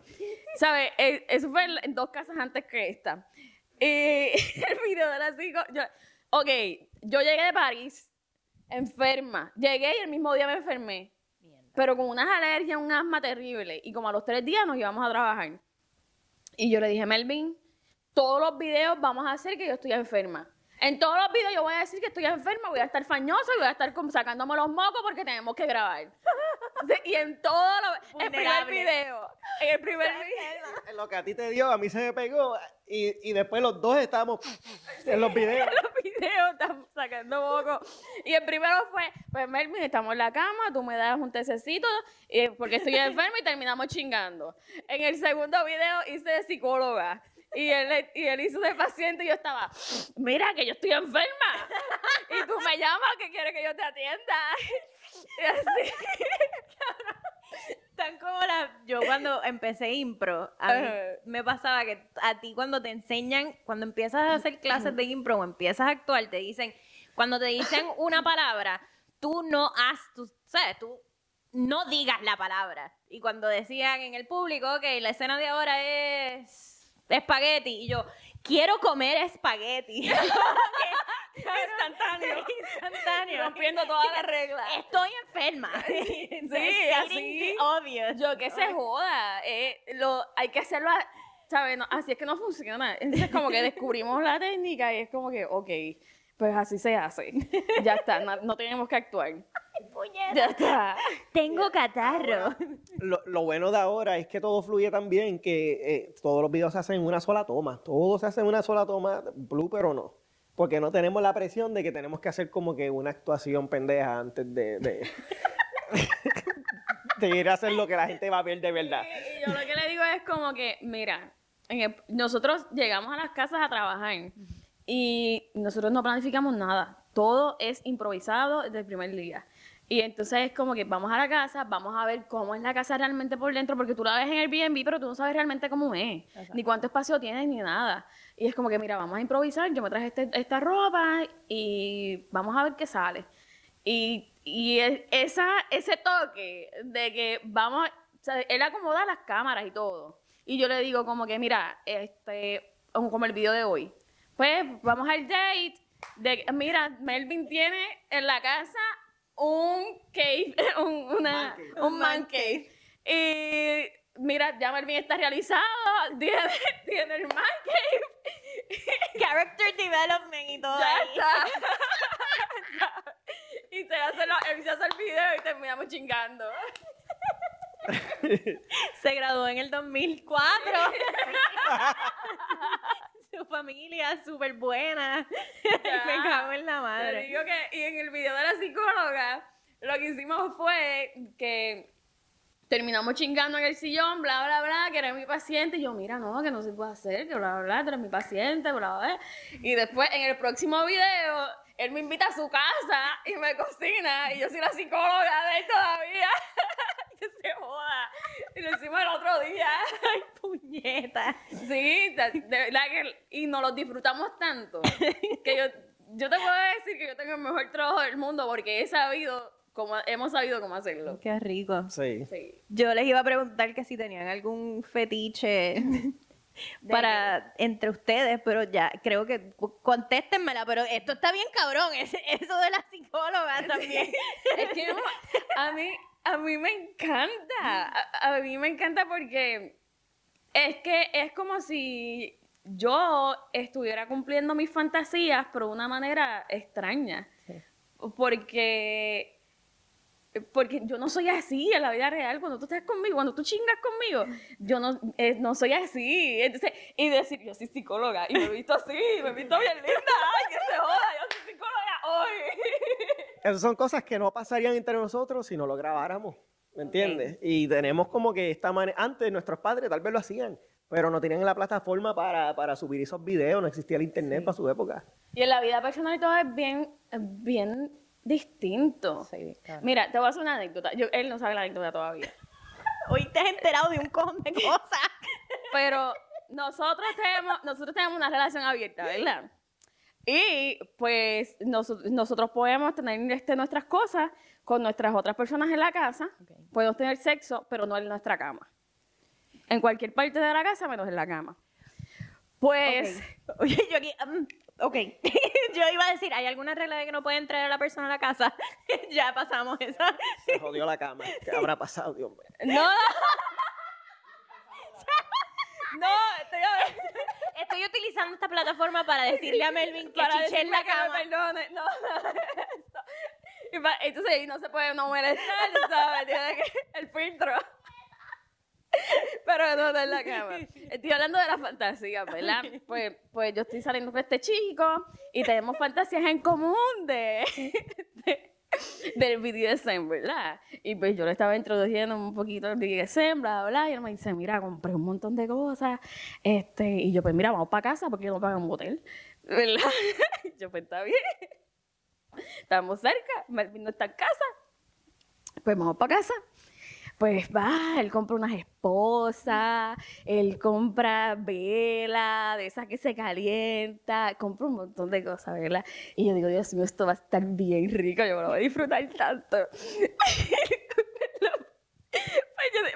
¿Sabes? Eh, eso fue en dos casas antes que esta. Y el video de la psicóloga. Ok, yo llegué de París, enferma. Llegué y el mismo día me enfermé pero con unas alergias, un asma terrible. Y como a los tres días nos íbamos a trabajar. Y yo le dije, Melvin, todos los videos vamos a hacer que yo estoy enferma. En todos los videos yo voy a decir que estoy enferma, voy a estar fañosa voy a estar sacándome los mocos porque tenemos que grabar. Y en todo lo, el primer video, en el primer video. Lo que a ti te dio, a mí se me pegó y, y después los dos estábamos en los videos. en los videos estamos sacando mocos. Y el primero fue, pues Melvin, estamos en la cama, tú me das un tececito eh, porque estoy enferma y terminamos chingando. En el segundo video hice de psicóloga. Y él, y él hizo de paciente y yo estaba, mira que yo estoy enferma. Y tú me llamas que quieres que yo te atienda. Y así. Tan como la, yo cuando empecé impro, a mí me pasaba que a ti cuando te enseñan, cuando empiezas a hacer clases de impro o empiezas a actuar, te dicen, cuando te dicen una palabra, tú no has, tú, ¿sabes? Tú no digas la palabra. Y cuando decían en el público, ok, la escena de ahora es espagueti. Y yo, quiero comer espagueti. instantáneo. instantáneo. Rompiendo todas las reglas. Estoy enferma. sí, así. Obvio. Yo que se joda. Eh, lo, hay que hacerlo, ¿sabes? así es que no funciona. Entonces como que descubrimos la técnica y es como que, ok, pues así se hace. ya está, no tenemos que actuar. Ya está. Tengo catarro. Lo, bueno de ahora es que todo fluye tan bien que eh, todos los videos se hacen en una sola toma. Todo se hace en una sola toma, blooper o no. Porque no tenemos la presión de que tenemos que hacer como que una actuación pendeja antes de, de, ir a hacer lo que la gente va a ver de verdad. Y, yo lo que le digo es como que, mira, nosotros llegamos a las casas a trabajar y nosotros no planificamos nada. Todo es improvisado desde el primer día. Y entonces es como que vamos a la casa, vamos a ver cómo es la casa realmente por dentro, porque tú la ves en Airbnb, pero tú no sabes realmente cómo es, ni cuánto espacio tiene, ni nada. Y es como que, mira, vamos a improvisar, yo me traje este, esta ropa y vamos a ver qué sale. Y, y esa, ese toque de que vamos, o sea, él acomoda las cámaras y todo. Y yo le digo como que, mira, este, como el video de hoy, pues vamos al date, de, mira, Melvin tiene en la casa un cave, un, una, un man cave. Y mira, ya Melvin está realizado, tiene, tiene el man cave. Character development y todo ya Está. y se hace, lo, se hace el video y terminamos chingando. se graduó en el 2004. Su familia súper buena. Me cago en la madre. Te digo que, y en el video de la psicóloga, lo que hicimos fue que terminamos chingando en el sillón, bla, bla, bla, que era mi paciente. Y yo, mira, no, que no se puede hacer, que bla, bla, bla, tú eres mi paciente, bla, bla, bla. Y después, en el próximo video, él me invita a su casa y me cocina. Y yo soy la psicóloga de él todavía. Que se joda. Y lo hicimos el otro día. Ay, puñeta. Sí, de, verdad que. Y nos lo disfrutamos tanto. Que yo, yo te puedo decir que yo tengo el mejor trabajo del mundo porque he sabido como hemos sabido cómo hacerlo. Qué rico. Sí. Yo les iba a preguntar que si tenían algún fetiche para entre ustedes, pero ya creo que contéstenmela, pero esto está bien cabrón, eso de la psicóloga también. es que a mí a mí me encanta. A, a, mí me encanta porque es que es como si yo estuviera cumpliendo mis fantasías, pero de una manera extraña. Porque porque yo no soy así en la vida real. Cuando tú estás conmigo, cuando tú chingas conmigo, yo no, eh, no soy así. Entonces, y decir, yo soy psicóloga y me he visto así, me he visto bien linda. ¡Ay, que se joda! Yo soy psicóloga hoy. Esas son cosas que no pasarían entre nosotros si no lo grabáramos. ¿Me entiendes? Y tenemos como que esta manera. Antes nuestros padres tal vez lo hacían, pero no tenían la plataforma para, para subir esos videos, no existía el internet para su época. Y en la vida personal y todo es bien, bien distinto. Mira, te voy a hacer una anécdota. Yo, él no sabe la anécdota todavía. Hoy te has enterado de un cojón de cosas. Pero nosotros tenemos, nosotros tenemos una relación abierta, ¿verdad? Y pues nosotros podemos tener este, nuestras cosas con nuestras otras personas en la casa. Podemos tener sexo, pero no en nuestra cama. En cualquier parte de la casa, menos en la cama. Pues, oye, yo aquí, um, ok, yo iba a decir, ¿hay alguna regla de que no puede entrar a la persona a la casa? ya pasamos esa. Se jodió la cama. ¿Qué habrá pasado, Dios mío? No. no, estoy, estoy utilizando esta plataforma para decirle a Melvin que para chiche en la cama. perdone. No, no. entonces no se puede no molestar, ¿sabes? Tiene que, el filtro. Pero no, está en la cama. Estoy hablando de la fantasía, ¿verdad? Pues, pues yo estoy saliendo con este chico y tenemos fantasías en común de, del BDSM, ¿verdad? Y pues yo le estaba introduciendo un poquito el BDSM, bla, bla, y él me dice, mira, compré un montón de cosas, este, y yo, pues mira, vamos para casa porque yo no pago un hotel, ¿verdad? yo, pues está bien. Estamos cerca, Melvin no está en casa, pues vamos para casa pues va, él compra unas esposas, él compra vela, de esas que se calienta, compra un montón de cosas, ¿verdad? Y yo digo, Dios mío, esto va a estar bien rico, yo me lo voy a disfrutar tanto.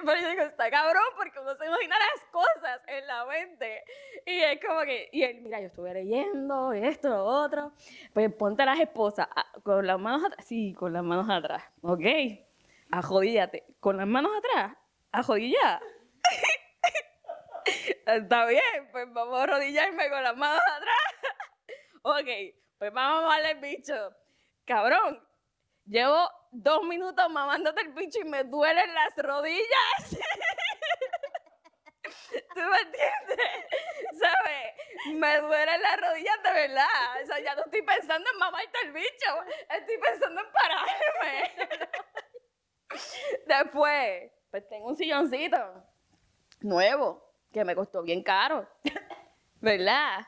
pero yo digo, está cabrón, porque uno se imagina las cosas en la mente. Y es como que, y él, mira, yo estuve leyendo esto, lo otro. Pues ponte las esposas ah, con las manos atrás. Sí, con las manos atrás. Ok ajodíllate. Con las manos atrás, ajodilla. Está bien, pues vamos a arrodillarme con las manos atrás. ok, pues vamos a darle el bicho. Cabrón, llevo dos minutos mamándote el bicho y me duelen las rodillas. ¿Tú me entiendes? ¿Sabes? Me duelen las rodillas de verdad. O sea, ya no estoy pensando en mamarte el bicho. Estoy pensando en pararme. Después, pues tengo un silloncito nuevo que me costó bien caro. ¿Verdad?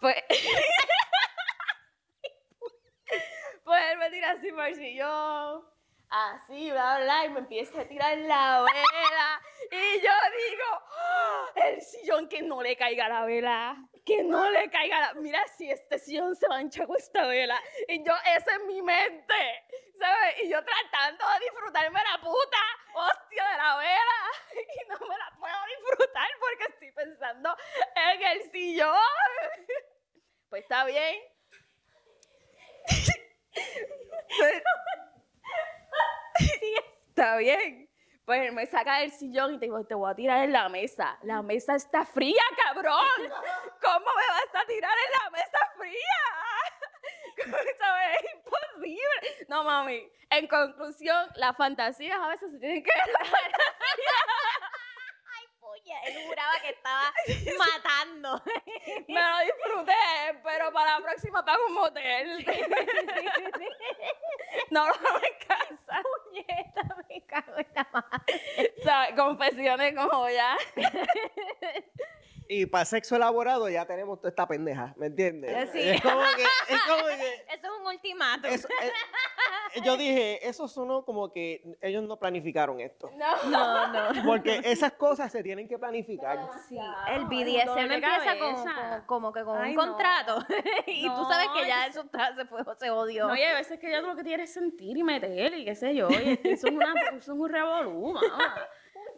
Pues. pues él me tira así por el sillón así, bla, bla, y me empieza a tirar la vela. Y yo digo, ¡Ah! el sillón que no le caiga la vela, que no le caiga la... Mira si este sillón se mancha con esta vela. Y yo, esa es mi mente, ¿sabes? Y yo tratando de disfrutarme la puta hostia de la vela. Y no me la puedo disfrutar porque estoy pensando en el sillón. Pues está bien. Pues, Está bien. Pues me saca del sillón y te digo, te voy a tirar en la mesa. La mesa está fría, cabrón. ¿Cómo me vas a tirar en la mesa fría? Es imposible. No, mami. En conclusión, las fantasías a veces se tienen que Ay, puya. Él juraba que estaba matando. Me lo disfruté, pero para la próxima pago un motel. no lo hago en casa. Puñeta. Me cago en la madre. Confesiones como ya. Y para sexo elaborado ya tenemos toda esta pendeja, ¿me entiendes? Es como que... Es como que eso es un ultimato. Eh, yo dije, eso sonó como que ellos no planificaron esto. No, no, no. Porque esas cosas se tienen que planificar. Sí, el BDSM empieza con, como que con un contrato. y tú sabes que ya eso está, se, fue, se odió. No, y a veces que ya tú lo que quieres es sentir y meter y qué sé yo. Y eso es, una, eso es un revolú,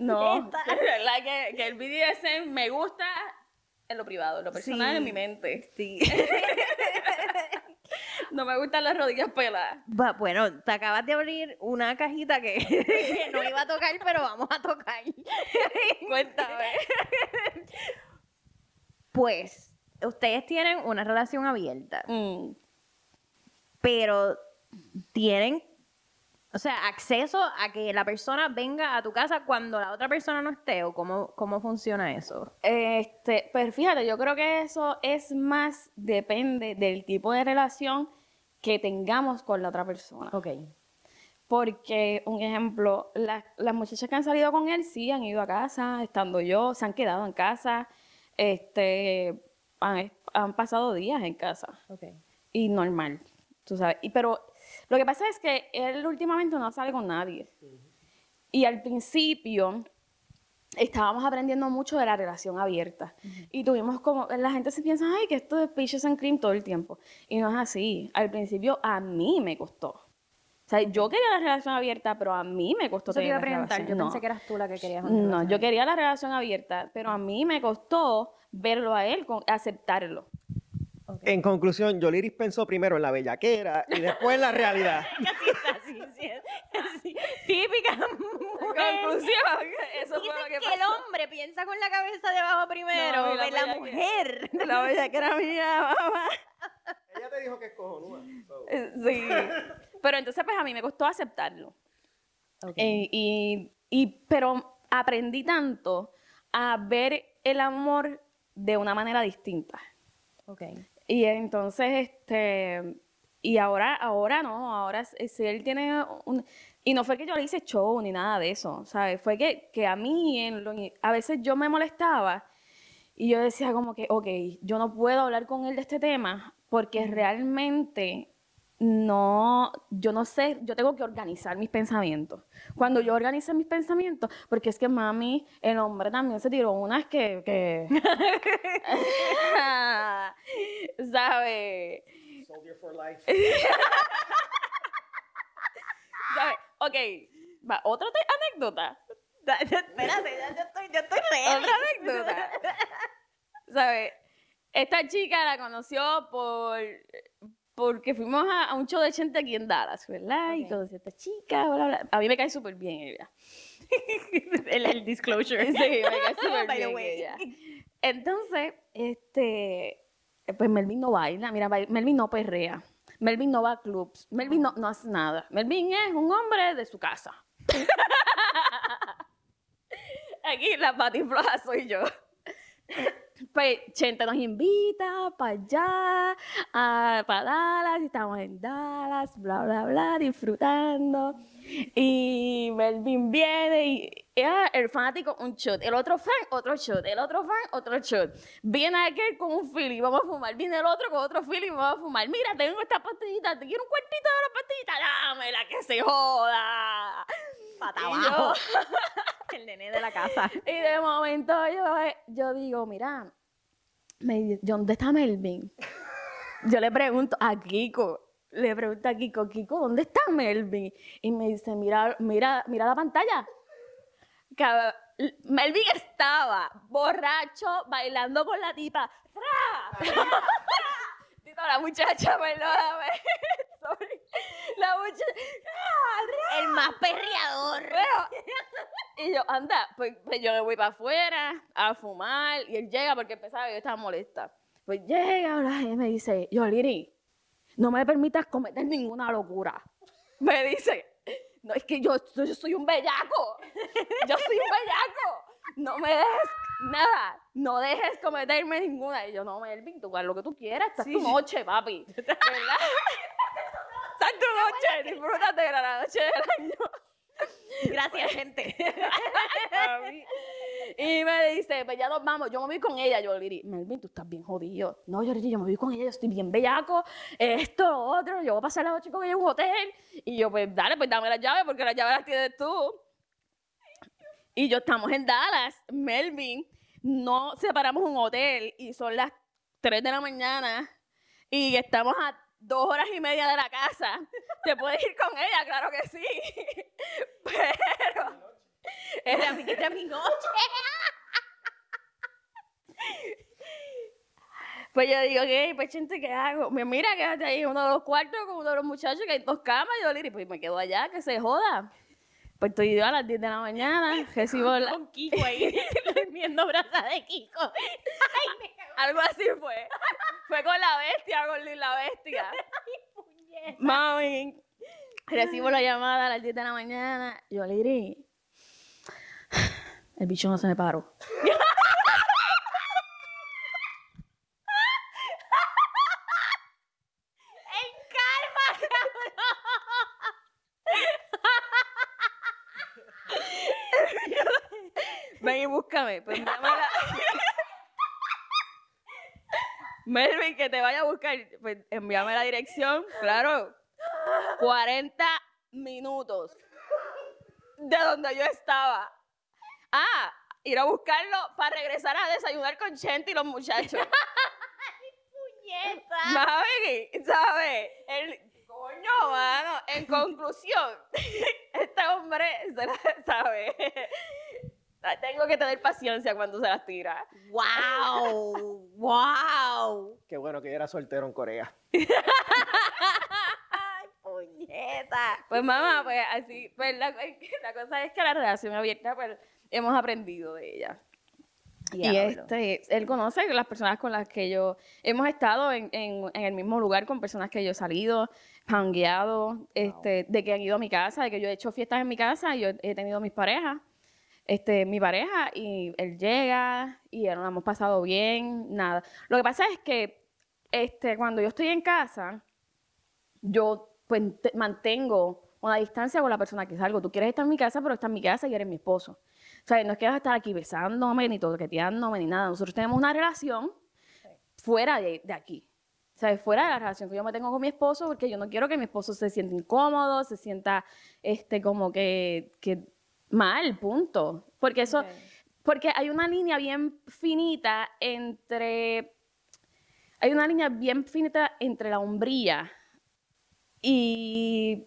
No, la que, que el BDSM me gusta en lo privado, en lo personal en mi mente. Sí. no me gustan las rodillas peladas. bueno, te acabas de abrir una cajita que, no iba a tocar, pero vamos a tocar. Cuéntame. Pues, ustedes tienen una relación abierta. Mm. Pero tienen o sea, acceso a que la persona venga a tu casa cuando la otra persona no esté, o cómo, cómo funciona eso. Este, pues fíjate, yo creo que eso es más, depende del tipo de relación que tengamos con la otra persona. Ok. Porque, un ejemplo, las, muchachas que han salido con él sí han ido a casa, estando yo, se han quedado en casa, este, han, han pasado días en casa. Ok. Y normal, tú sabes. Y, pero lo que pasa es que él últimamente no sale con nadie. Y al principio estábamos aprendiendo mucho de la relación abierta. Y tuvimos como, la gente se piensa, ay, que esto es peaches and cream todo el tiempo. Y no es así. Al principio a mí me costó. O sea, yo quería la relación abierta, pero a mí me costó tener la relación. Yo pensé que eras tú la que querías No, yo quería la relación abierta, pero a mí me costó verlo a él, aceptarlo. En conclusión, Yoliris pensó primero en la bellaquera y después en la realidad. así, así, así, Típica conclusión. Eso fue lo que, que el hombre piensa con la cabeza debajo primero, la, la mujer. La bellaquera mía, mamá. Ella te dijo que es cojonuda. Eh, sí. Pero entonces, pues a mí me costó aceptarlo. Eh, y, y, pero aprendí tanto a ver el amor de una manera distinta. Okay. Y entonces, este, y ahora, ahora no, ahora si él tiene un... Y no fue que yo le hice show ni nada de eso, ¿sabes? Fue que, que a mí, en a veces yo me molestaba y yo decía como que, ok, yo no puedo hablar con él de este tema porque realmente no, yo no sé, yo tengo que organizar mis pensamientos. Cuando yo organice mis pensamientos, porque es que mami, el hombre también se tiró unas que, que ¿sabe? Soldier for life. ¿Sabe? Ok, va, otra anécdota. Espérate, ya, yo estoy, yo estoy real. Otra anécdota. ¿Sabe? Esta chica la conoció por porque fuimos a, un show de gente aquí en Dallas, ¿verdad? Y conocí a esta chica, bla, bla. A mí me cae súper bien ella. el, disclosure. Sí, me cae súper bien ella. Entonces, este, pues Melvin no baila, mira, Melvin no perrea. Melvin no va a clubs. Melvin no, no hace nada. Melvin es un hombre de su casa. Aquí la patifloja soy yo. Pues Chente nos invita para allá, a, para Dallas, y estamos en Dallas, bla, bla, bla, disfrutando. Y Melvin viene y el fanático un shot, el otro fan otro shot, el otro fan otro shot. Viene aquel con un y vamos a fumar. Viene el otro con otro y vamos a fumar. Mira, tengo esta pastillita, te quiero un cuartito de la pastillita, dámela que se joda. Pata abajo. el nene de la casa. Y de momento yo, yo digo, mira, me, ¿dónde está Melvin? Yo le pregunto a Kiko, le pregunto a Kiko, Kiko, ¿dónde está Melvin? Y me dice, mira, mira, mira la pantalla. Melvin estaba borracho bailando con la tipa. la muchacha, perdóname. Sorry. La muchacha. El más perreador. Y yo, anda, pues, pues, yo le voy para afuera a fumar. Y él llega porque empezaba que yo estaba molesta. Pues llega y me dice, yo, Liri, no me permitas cometer ninguna locura. Me dice, no, es que yo, yo soy un bellaco. Yo soy un bellaco. No me dejes nada. No dejes cometerme ninguna. Y yo, no, Melvin, tú haz lo que tú quieras. Esta es tu noche, papi. ¿Verdad? Esta es tu noche. Disfrútate de la noche del año. Gracias, gente. y me dice, pues ya nos vamos, yo me voy con ella. Yo dije, Melvin, tú estás bien jodido. No, yo dije, yo me voy con ella, yo estoy bien bellaco, esto, otro, yo voy a pasar la noche con ella en un hotel. Y yo, pues dale, pues dame las llaves, porque las llaves las tienes tú. Y yo estamos en Dallas, Melvin, no separamos un hotel y son las 3 de la mañana y estamos a dos horas y media de la casa. Te puedes ir con ella, claro que sí. Pero era mi, era mi noche. Pues yo digo, ¿qué? Pues, gente, ¿qué hago? Me mira, quédate ahí en uno de los cuartos con uno de los muchachos que hay dos camas. Y yo le digo, pues me quedo allá, que se joda. Pues estoy yo a las 10 de la mañana, recibo la... Con Kiko ahí, durmiendo braza de Kiko. Ay, Algo así fue. Fue con la bestia, con la bestia. Ay, Mami, recibo la llamada a las 10 de la mañana. Yo le diré, el bicho no se me paró. Ven y búscame. Pues Melvin, que te vaya a buscar. Pues envíame la dirección. Claro. 40 minutos de donde yo estaba. Ah, ir a buscarlo para regresar a desayunar con Chente y los muchachos. ¡Ay, puñeta! ¿sabes? El, coño, mano. En conclusión, este hombre se la sabe. Tengo que tener paciencia cuando se las tira. ¡Wow! ¡Wow! Qué bueno que yo era soltero en Corea. ¡Ay, puñeta! Pues mamá, pues así, pues la, cosa es que la relación abierta, pues hemos aprendido de ella. Y este, él conoce las personas con las que yo hemos estado en, en, el mismo lugar con personas que yo he salido, hangueado, este, de que han ido a mi casa, de que yo he hecho fiestas en mi casa y yo he tenido mis parejas este, mi pareja y él llega y nos hemos pasado bien, nada. Lo que pasa es que este, cuando yo estoy en casa, yo pues, mantengo una distancia con la persona que salgo. Tú quieres estar en mi casa, pero está en mi casa y eres mi esposo. O sea, no es que vas a estar aquí besándome, ni toqueteándome, ni nada. Nosotros tenemos una relación fuera de, aquí. O sea, fuera de la relación que yo me tengo con mi esposo, porque yo no quiero que mi esposo se sienta incómodo, se sienta este, como que, que mal, punto. Porque eso, porque hay una línea bien finita entre, hay una línea bien finita entre la hombría y,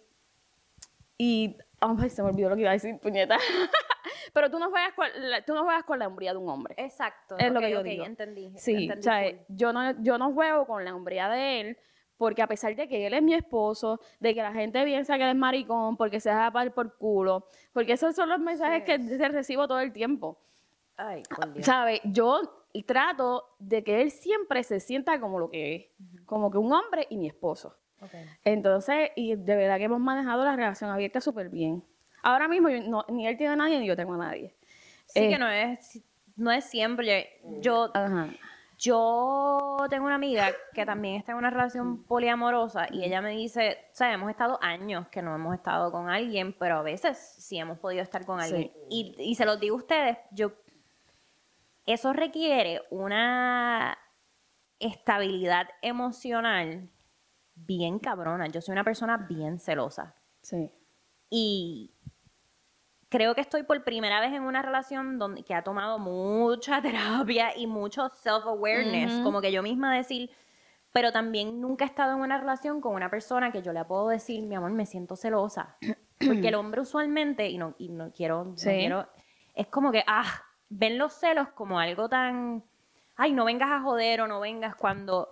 y, oh, se me olvidó lo que iba a decir, puñeta. Pero tú no juegas con la, tú no juegas con la hombría de un hombre. Exacto. Es lo que yo digo. entendí. Sí, o sea, yo no, yo no juego con la hombría de él porque a pesar de que él es mi esposo, de que la gente piensa que él es maricón, porque se deja par por culo, porque esos son los mensajes que recibo todo el tiempo. Ay, ¿Sabe? Yo trato de que él siempre se sienta como lo que es, como que un hombre y mi esposo. Entonces, y de verdad que hemos manejado la relación abierta súper bien. Ahora mismo ni él tiene a nadie ni yo tengo a nadie. Sí que eh, no es, no es siempre. Yo, yo tengo una amiga que también está en una relación poliamorosa y ella me dice, o sea, hemos estado años que no hemos estado con alguien, pero a veces sí hemos podido estar con alguien. Y, y se los digo a ustedes, yo, eso requiere una estabilidad emocional bien cabrona. Yo soy una persona bien celosa. Sí. Y creo que estoy por primera vez en una relación donde, que ha tomado mucha terapia y mucho self-awareness, como que yo misma decir, pero también nunca he estado en una relación con una persona que yo le puedo decir, mi amor, me siento celosa. Porque el hombre usualmente, y no, y no quiero, no quiero, es como que, ah, ven los celos como algo tan, ay, no vengas a joder o no vengas cuando...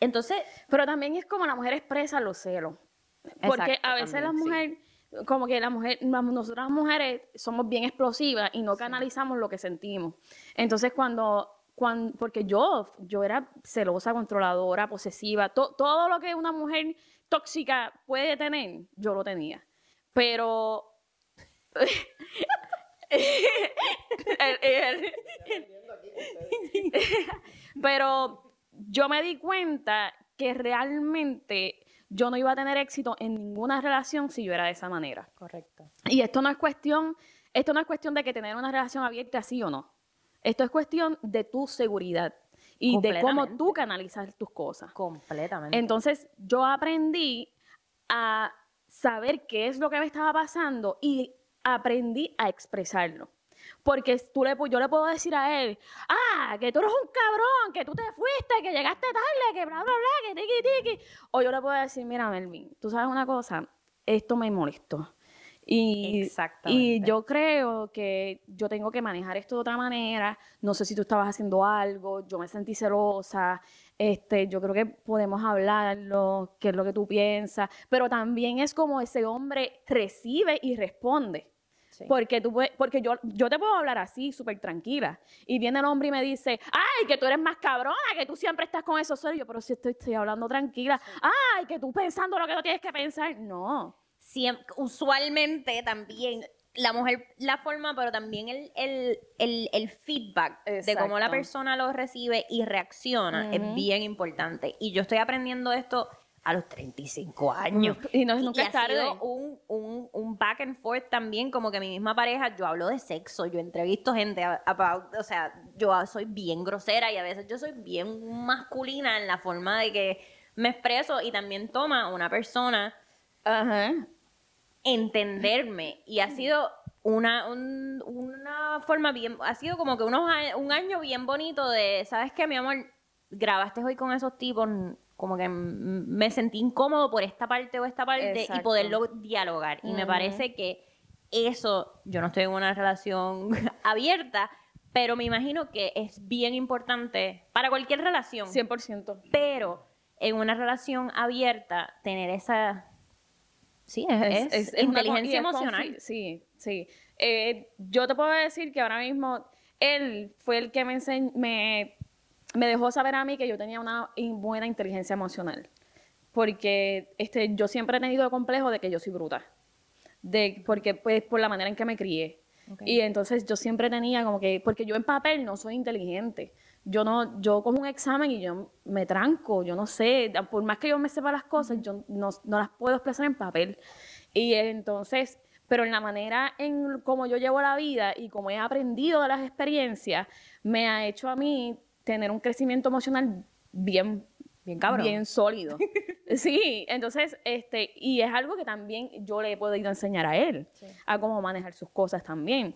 Entonces, pero también es como la mujer expresa los celos. Porque a veces la mujer como que la mujer, nosotras las mujeres somos bien explosivas y no canalizamos lo que sentimos. Entonces cuando, cuando porque yo, yo era celosa, controladora, posesiva, todo lo que una mujer tóxica puede tener, yo lo tenía. Pero pero yo me di cuenta que realmente yo no iba a tener éxito en ninguna relación si yo era de esa manera. Correcto. Y esto no es cuestión, esto no es cuestión de que tener una relación abierta sí o no. Esto es cuestión de tu seguridad y de cómo tú canalizas tus cosas. Completamente. Entonces, yo aprendí a saber qué es lo que me estaba pasando y aprendí a expresarlo. Porque tú le, yo le puedo decir a él, ah, que tú eres un cabrón, que tú te fuiste, que llegaste tarde, que bla, bla, bla, que tiki, tiki. O yo le puedo decir, mira, Melvin, tú sabes una cosa, esto me molestó. Y, y yo creo que yo tengo que manejar esto de otra manera. No sé si tú estabas haciendo algo, yo me sentí celosa. Este, yo creo que podemos hablarlo, qué es lo que tú piensas. Pero también es como ese hombre recibe y responde. Porque, tú porque yo, yo te puedo hablar así, súper tranquila. Y viene el hombre y me dice, ay, que tú eres más cabrona, que tú siempre estás con eso serio. Pero si estoy, estoy hablando tranquila, ay, que tú pensando lo que no tienes que pensar. No usualmente también la mujer la forma, pero también el, feedback de cómo la persona lo recibe y reacciona es bien importante. Y yo estoy aprendiendo esto a los 35 años. Y no es nunca Ha sido un, un, back and forth también, como que mi misma pareja, yo hablo de sexo, yo entrevisto gente about, o sea, yo soy bien grosera y a veces yo soy bien masculina en la forma de que me expreso y también toma una persona entenderme. Y ha sido una, una forma bien, ha sido como que unos, un año bien bonito de, ¿sabes qué, mi amor? Grabaste hoy con esos tipos, como que me sentí incómodo por esta parte o esta parte y poderlo dialogar. Y me parece que eso, yo no estoy en una relación abierta, pero me imagino que es bien importante para cualquier relación. 100%. Pero en una relación abierta, tener esa Sí, es, inteligencia emocional. Sí, sí. Eh, yo te puedo decir que ahora mismo él fue el que me, me, me dejó saber a mí que yo tenía una buena inteligencia emocional. Porque este, yo siempre he tenido el complejo de que yo soy bruta. De, porque pues por la manera en que me crié. Y entonces yo siempre tenía como que, porque yo en papel no soy inteligente yo no, yo como un examen y yo me tranco, yo no sé, por más que yo me sepa las cosas, yo no, las puedo expresar en papel. Y entonces, pero en la manera en cómo yo llevo la vida y como he aprendido de las experiencias, me ha hecho a mí tener un crecimiento emocional bien bien cabrón. Bien sólido. sí, entonces, este, y es algo que también yo le he podido enseñar a él, a cómo manejar sus cosas también.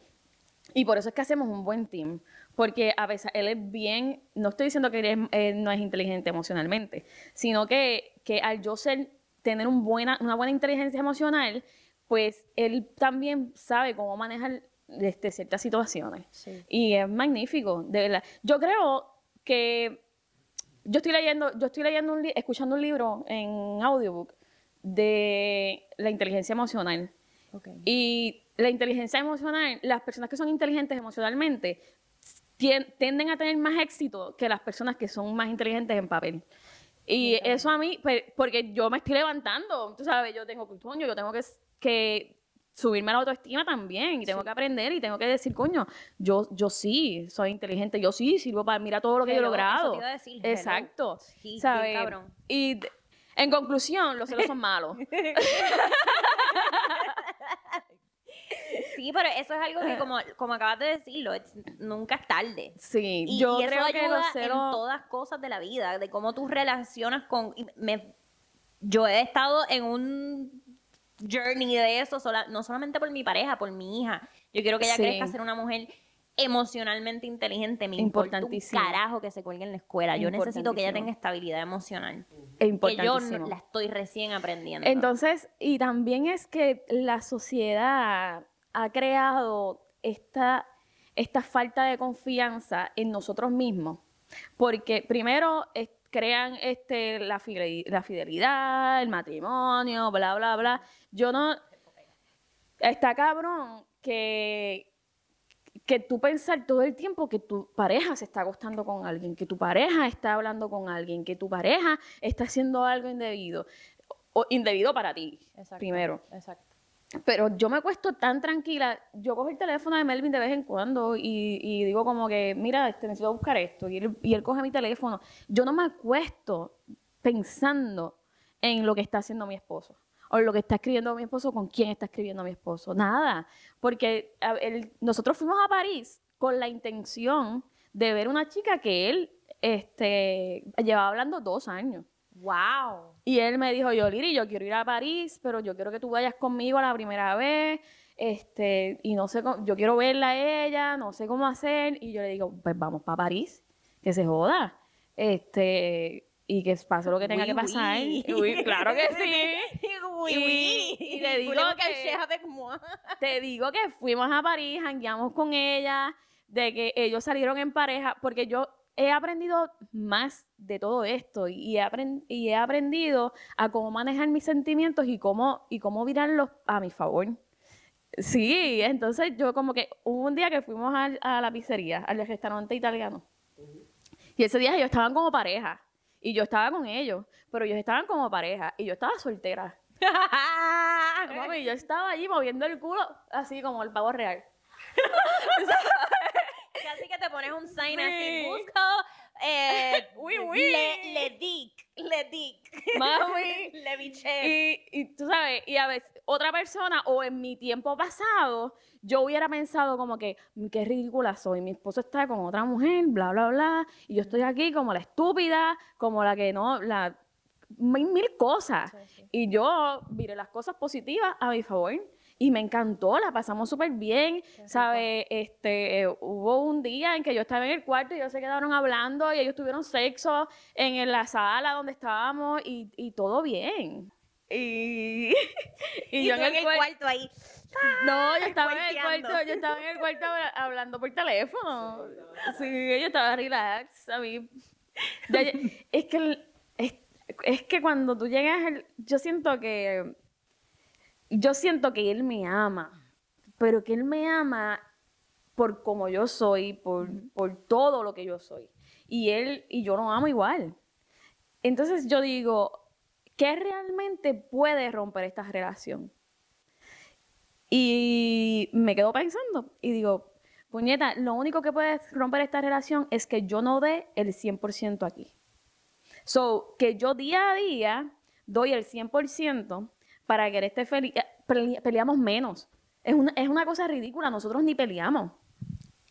Y por eso es que hacemos un buen team, porque a veces él es bien, no estoy diciendo que él, no es inteligente emocionalmente, sino que, que al yo ser, tener un buena, una buena inteligencia emocional, pues él también sabe cómo manejar este, ciertas situaciones. Y es magnífico, de verdad. Yo creo que yo estoy leyendo, yo estoy leyendo un escuchando un libro en audiobook de la inteligencia emocional. Y la inteligencia emocional, las personas que son inteligentes emocionalmente tienden a tener más éxito que las personas que son más inteligentes en papel. Y eso a mí, pues, porque yo me estoy levantando, tú sabes, yo tengo coño, yo tengo que, que subirme a la autoestima también y tengo que aprender y tengo que decir, coño, yo, yo sí soy inteligente, yo sí sirvo para mirar todo lo que yo he logrado. Exacto. ¿sabes? Y en conclusión, los celos son malos. Sí, pero eso es algo que, como, como acabas de decirlo, nunca es tarde. Sí, y, yo creo que lo en todas cosas de la vida, de cómo tú relacionas con... Me, yo he estado en un journey de eso, no solamente por mi pareja, por mi hija. Yo quiero que ella crezca a ser una mujer emocionalmente inteligente. Me importa un carajo que se cuelgue en la escuela. Yo necesito que ella tenga estabilidad emocional. Es que yo la estoy recién aprendiendo. Entonces, y también es que la sociedad ha creado esta, esta falta de confianza en nosotros mismos. Porque primero crean este, la, la fidelidad, el matrimonio, bla, bla, bla. Yo no... Está cabrón que, que tú pensar todo el tiempo que tu pareja se está acostando con alguien, que tu pareja está hablando con alguien, que tu pareja está haciendo algo indebido. O indebido para ti, primero. Exacto. Pero yo me acuesto tan tranquila, yo cojo el teléfono de Melvin de vez en cuando y, digo como que, mira, este, necesito buscar esto. Y él, y él coge mi teléfono. Yo no me acuesto pensando en lo que está haciendo mi esposo. O lo que está escribiendo mi esposo, con quién está escribiendo mi esposo. Nada, porque nosotros fuimos a París con la intención de ver una chica que él este, llevaba hablando dos años. ¡Wow! Y él me dijo, yo, Liri, yo quiero ir a París, pero yo quiero que tú vayas conmigo la primera vez, este, y no sé, cómo, yo quiero verla a ella, no sé cómo hacer, y yo le digo, pues vamos para París, que se joda, este, y que pase lo que tenga que pasar. claro que sí. y, le digo que, te digo que fuimos a París, jangueamos con ella, de que ellos salieron en pareja, porque yo he aprendido más de todo esto y he, y he aprendido a cómo manejar mis sentimientos y cómo, y cómo virarlos a mi favor. Sí, entonces yo como que hubo un día que fuimos a, la pizzería, al restaurante italiano. Y ese día ellos estaban como pareja. Y yo estaba con ellos, pero ellos estaban como pareja. Y yo estaba soltera. y yo estaba allí moviendo el culo así como el pavo real. Casi que te pones un sign así, busco eh, uy, uy. Le, le dic, le dic. Mami. le biché. Y, y tú sabes, y a veces otra persona o en mi tiempo pasado, yo hubiera pensado como que, mm, qué ridícula soy, mi esposo está con otra mujer, bla, bla, bla, y yo estoy aquí como la estúpida, como la que no, la mil, mil cosas. Y yo viré las cosas positivas a mi favor y me encantó, la pasamos súper bien, ¿sabes? Este, eh, hubo un día en que yo estaba en el cuarto y ellos se quedaron hablando y ellos tuvieron sexo en, la sala donde estábamos y, y todo bien. Y, y, yo en el, cuarto ahí. No, yo estaba en el cuarto, yo estaba en el cuarto hablando por teléfono. Sí, yo estaba relax. A mí. es que es, es que cuando tú llegas, yo siento que yo siento que él me ama, pero que él me ama por como yo soy, por, por todo lo que yo soy. Y él y yo lo amo igual. Entonces yo digo, ¿qué realmente puede romper esta relación? Y me quedo pensando y digo, puñeta, lo único que puede romper esta relación es que yo no dé el 100% aquí. So, que yo día a día doy el 100% para que él esté feliz. Eh, peleamos menos. Es una, es una cosa ridícula, nosotros ni peleamos.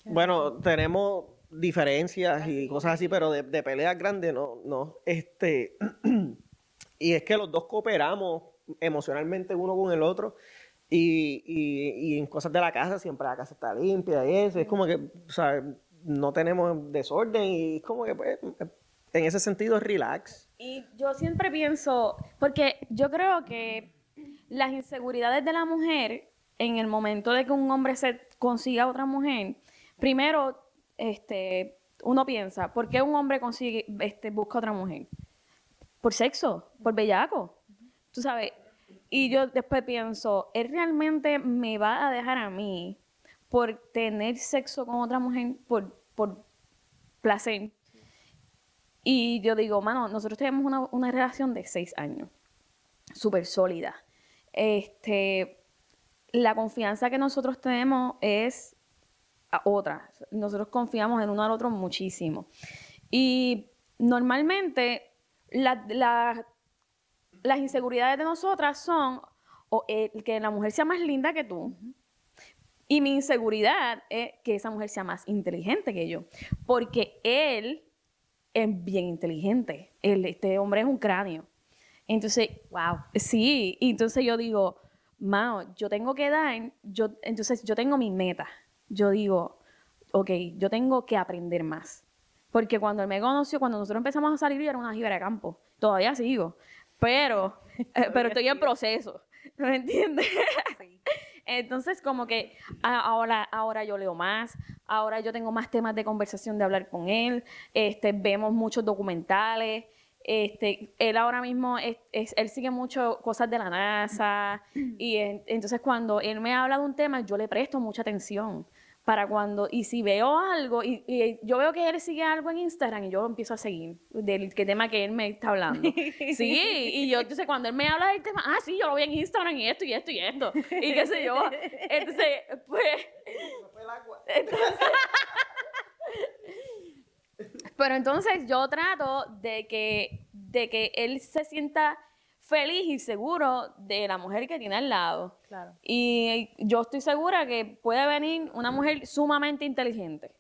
Bueno, tenemos diferencias y cosas así, pero de, de peleas grandes no, no. Este, y es que los dos cooperamos emocionalmente uno con el otro. Y, y, y, en cosas de la casa, siempre la casa está limpia y eso. Es como que, o sea, no tenemos desorden y es como que, pues, en ese sentido, relax. Y yo siempre pienso, porque yo creo que las inseguridades de la mujer en el momento de que un hombre se consiga a otra mujer, primero, este, uno piensa, ¿por qué un hombre consigue, este, busca a otra mujer? Por sexo, por bellaco. Tú sabes, y yo después pienso, ¿él realmente me va a dejar a mí por tener sexo con otra mujer por, por placer? Y yo digo, mano, nosotros tenemos una, una relación de seis años, súper sólida este, la confianza que nosotros tenemos es otra. Nosotros confiamos en uno al otro muchísimo. Y normalmente las inseguridades de nosotras son o, que la mujer sea más linda que tú. Y mi inseguridad es que esa mujer sea más inteligente que yo. Porque él es bien inteligente. este hombre es un cráneo. Entonces, wow, sí, y entonces yo digo, Mao, yo tengo que dar, yo, entonces yo tengo mi meta. Yo digo, ok, yo tengo que aprender más. Porque cuando él me conoció, cuando nosotros empezamos a salir, yo era una jibera de campo. Todavía sigo, pero, pero estoy en proceso. ¿Me entiendes? Entonces, como que ahora, ahora yo leo más, ahora yo tengo más temas de conversación de hablar con él, este, vemos muchos documentales, este, él ahora mismo, es, él sigue mucho cosas de la NASA y entonces cuando él me habla de un tema, yo le presto mucha atención para cuando, y si veo algo, y, yo veo que él sigue algo en Instagram y yo empiezo a seguir del qué tema que él me está hablando. Sí, y yo entonces cuando él me habla del tema, ah, sí, yo lo vi en Instagram y esto y esto y esto, y qué sé yo. Entonces, pues... Entonces, pero entonces yo trato de que, de que él se sienta feliz y seguro de la mujer que tiene al lado. Claro. Y yo estoy segura que puede venir una mujer sumamente inteligente.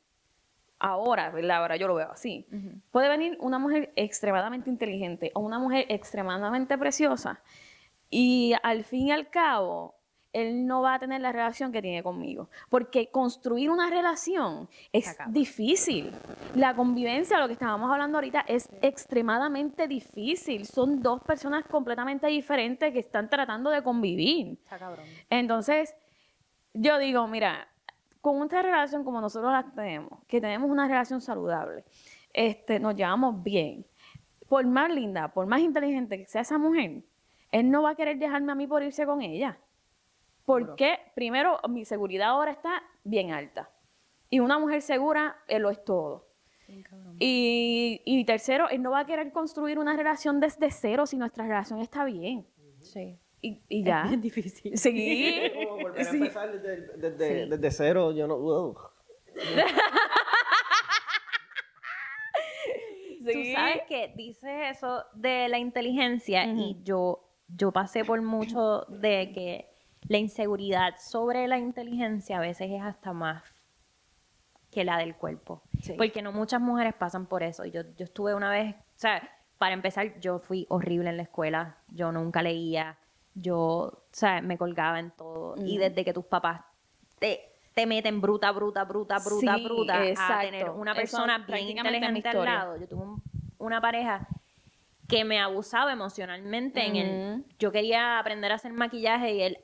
Ahora, ¿verdad? Ahora yo lo veo así. Puede venir una mujer extremadamente inteligente o una mujer extremadamente preciosa y al fin y al cabo él no va a tener la relación que tiene conmigo. Porque construir una relación es difícil. La convivencia, lo que estábamos hablando ahorita, es extremadamente difícil. Son dos personas completamente diferentes que están tratando de convivir. Entonces, yo digo, mira, con una relación como nosotros la tenemos, que tenemos una relación saludable, este, nos llevamos bien. Por más linda, por más inteligente que sea esa mujer, él no va a querer dejarme a mí por irse con ella. Porque, primero, mi seguridad ahora está bien alta. Y una mujer segura, él lo es todo. Y, y, tercero, él no va a querer construir una relación desde cero si nuestra relación está bien. Sí. Y, y ya. Es difícil. Sí. volver a empezar desde, desde, desde, cero, yo no. Uh. Tú sabes que dices eso de la inteligencia y yo, yo pasé por mucho de que la inseguridad sobre la inteligencia a veces es hasta más que la del cuerpo. Porque no muchas mujeres pasan por eso. Yo, yo estuve una vez, o sea, para empezar, yo fui horrible en la escuela, yo nunca leía, yo, o sea, me colgaba en todo. Y desde que tus papás te, te meten bruta, bruta, bruta, bruta, bruta a tener una persona bien inteligente al lado. Yo tuve una pareja que me abusaba emocionalmente en el... Yo quería aprender a hacer maquillaje y él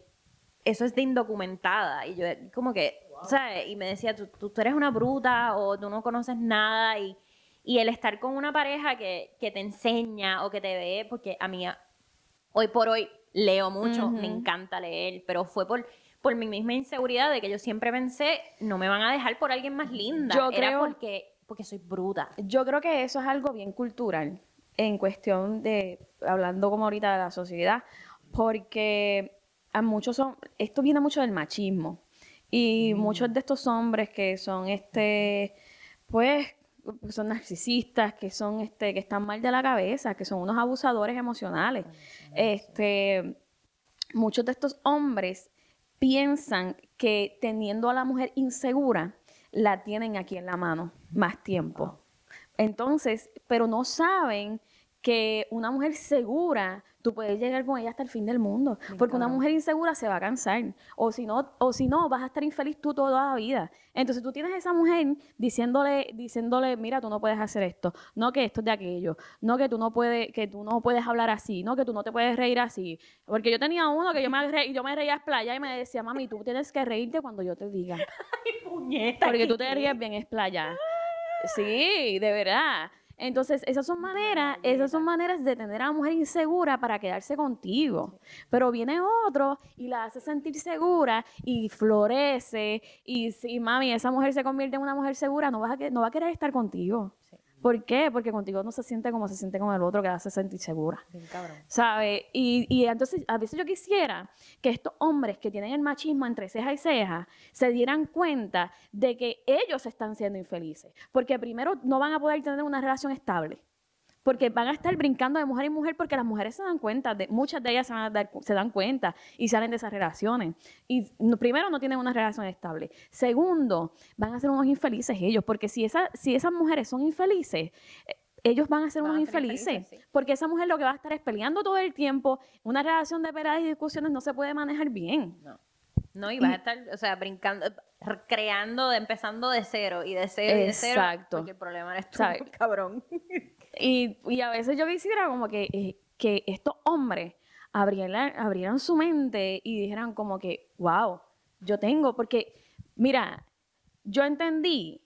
eso es de indocumentada. Y yo, como que, ¿sabes? Y me decía, tú, tú, eres una bruta o tú no conoces nada. Y, y el estar con una pareja que, que, te enseña o que te ve, porque a mí, hoy por hoy, leo mucho, me encanta leer, pero fue por, por mi misma inseguridad de que yo siempre pensé, no me van a dejar por alguien más linda. Yo Era creo, porque, porque soy bruta. Yo creo que eso es algo bien cultural en cuestión de, hablando como ahorita de la sociedad, porque a muchos son, esto viene mucho del machismo. Y mm. muchos de estos hombres que son este, pues, son narcisistas, que son este, que están mal de la cabeza, que son unos abusadores emocionales. Este, muchos de estos hombres piensan que teniendo a la mujer insegura, la tienen aquí en la mano más tiempo. Entonces, pero no saben que una mujer segura, tú puedes llegar con ella hasta el fin del mundo. porque una mujer insegura se va a cansar. O si no, o si no, vas a estar infeliz tú toda la vida. Entonces tú tienes a esa mujer diciéndole, diciéndole, mira, tú no puedes hacer esto, no que esto es de aquello, no que tú no puedes, que tú no puedes hablar así, no que tú no te puedes reír así. Porque yo tenía uno que yo me, yo me reía a playa y me decía, mami, tú tienes que reírte cuando yo te diga. Ay, puñeta. Porque tú te ríes bien es playa. Sí, de verdad. Entonces, esas son maneras, esas son maneras de tener a la mujer insegura para quedarse contigo. Pero viene otro y la hace sentir segura y florece. Y si, mami, esa mujer se convierte en una mujer segura, no, vas a, no va a querer estar contigo. ¿Por qué? Porque contigo no se siente como se siente con el otro que hace sentir segura. Bien cabrón. ¿Sabe? Y, y entonces, a veces yo quisiera que estos hombres que tienen el machismo entre ceja y ceja se dieran cuenta de que ellos están siendo infelices. Porque primero no van a poder tener una relación estable porque van a estar brincando de mujer en mujer porque las mujeres se dan cuenta, de, muchas de ellas se, van a se dan cuenta y salen de esas relaciones. Y primero no tienen una relación estable. Segundo, van a ser unos infelices ellos, porque si, esa, si esas mujeres son infelices, eh, ellos van a ser unos infelices. Porque esa mujer lo que va a estar es peleando todo el tiempo. Una relación de peleas y discusiones no se puede manejar bien. No. No, y vas a estar, o sea, brincando, creando, empezando de cero y de cero y de cero. Exacto. Porque el problema es tú, cabrón. Y, a veces yo quisiera como que, eh, que estos hombres abrieran, abrieran su mente y dijeran como que, wow, yo tengo, porque mira, yo entendí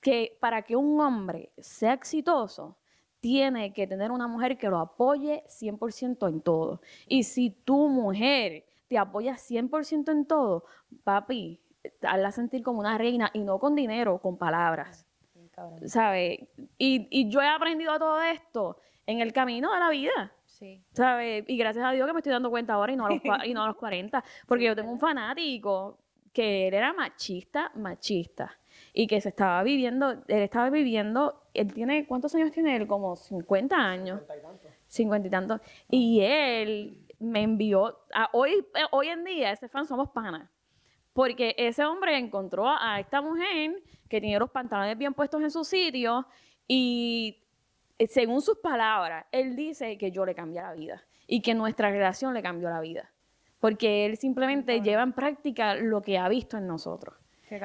que para que un hombre sea exitoso, tiene que tener una mujer que lo apoye 100% en todo. Y si tu mujer te apoya 100% en todo, papi, hazla sentir como una reina y no con dinero, con palabras. ¿Sabes? Y, y yo he aprendido todo esto en el camino de la vida. Sí. ¿Sabes? Y gracias a Dios que me estoy dando cuenta ahora y no a los, y no a los 40. Porque yo tengo un fanático que él era machista, machista. Y que se estaba viviendo, él estaba viviendo, él tiene, ¿cuántos años tiene él? Como 50 años. 50 y Cincuenta y tantos. Y él me envió, hoy, hoy en día, ese fan somos panas. Porque ese hombre encontró a esta mujer que tiene los pantalones bien puestos en su sitio y eh, según sus palabras, él dice que yo le cambié la vida y que nuestra relación le cambió la vida. Porque él simplemente lleva en práctica lo que ha visto en nosotros.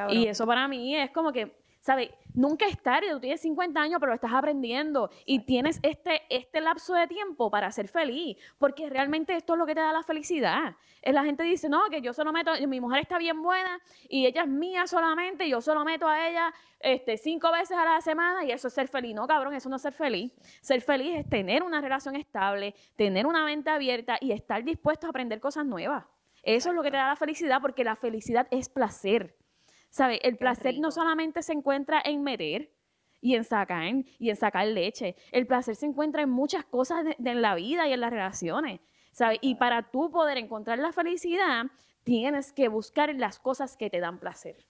Y eso para mí es como que ¿sabes? Nunca es tarde, tú tienes 50 años, pero estás aprendiendo y tienes este, este lapso de tiempo para ser feliz, porque realmente esto es lo que te da la felicidad. Eh, la gente dice, no, que yo solo meto, mi mujer está bien buena y ella es mía solamente, yo solo meto a ella este, cinco veces a la semana y eso es ser feliz. No, cabrón, eso no es ser feliz. Ser feliz es tener una relación estable, tener una mente abierta y estar dispuesto a aprender cosas nuevas. Eso es lo que te da la felicidad, porque la felicidad es placer. ¿Sabes? El placer no solamente se encuentra en meter y en sacar y en sacar leche. El placer se encuentra en muchas cosas de, en la vida y en las relaciones. ¿Sabes? Y para tú poder encontrar la felicidad, tienes que buscar las cosas que te dan placer.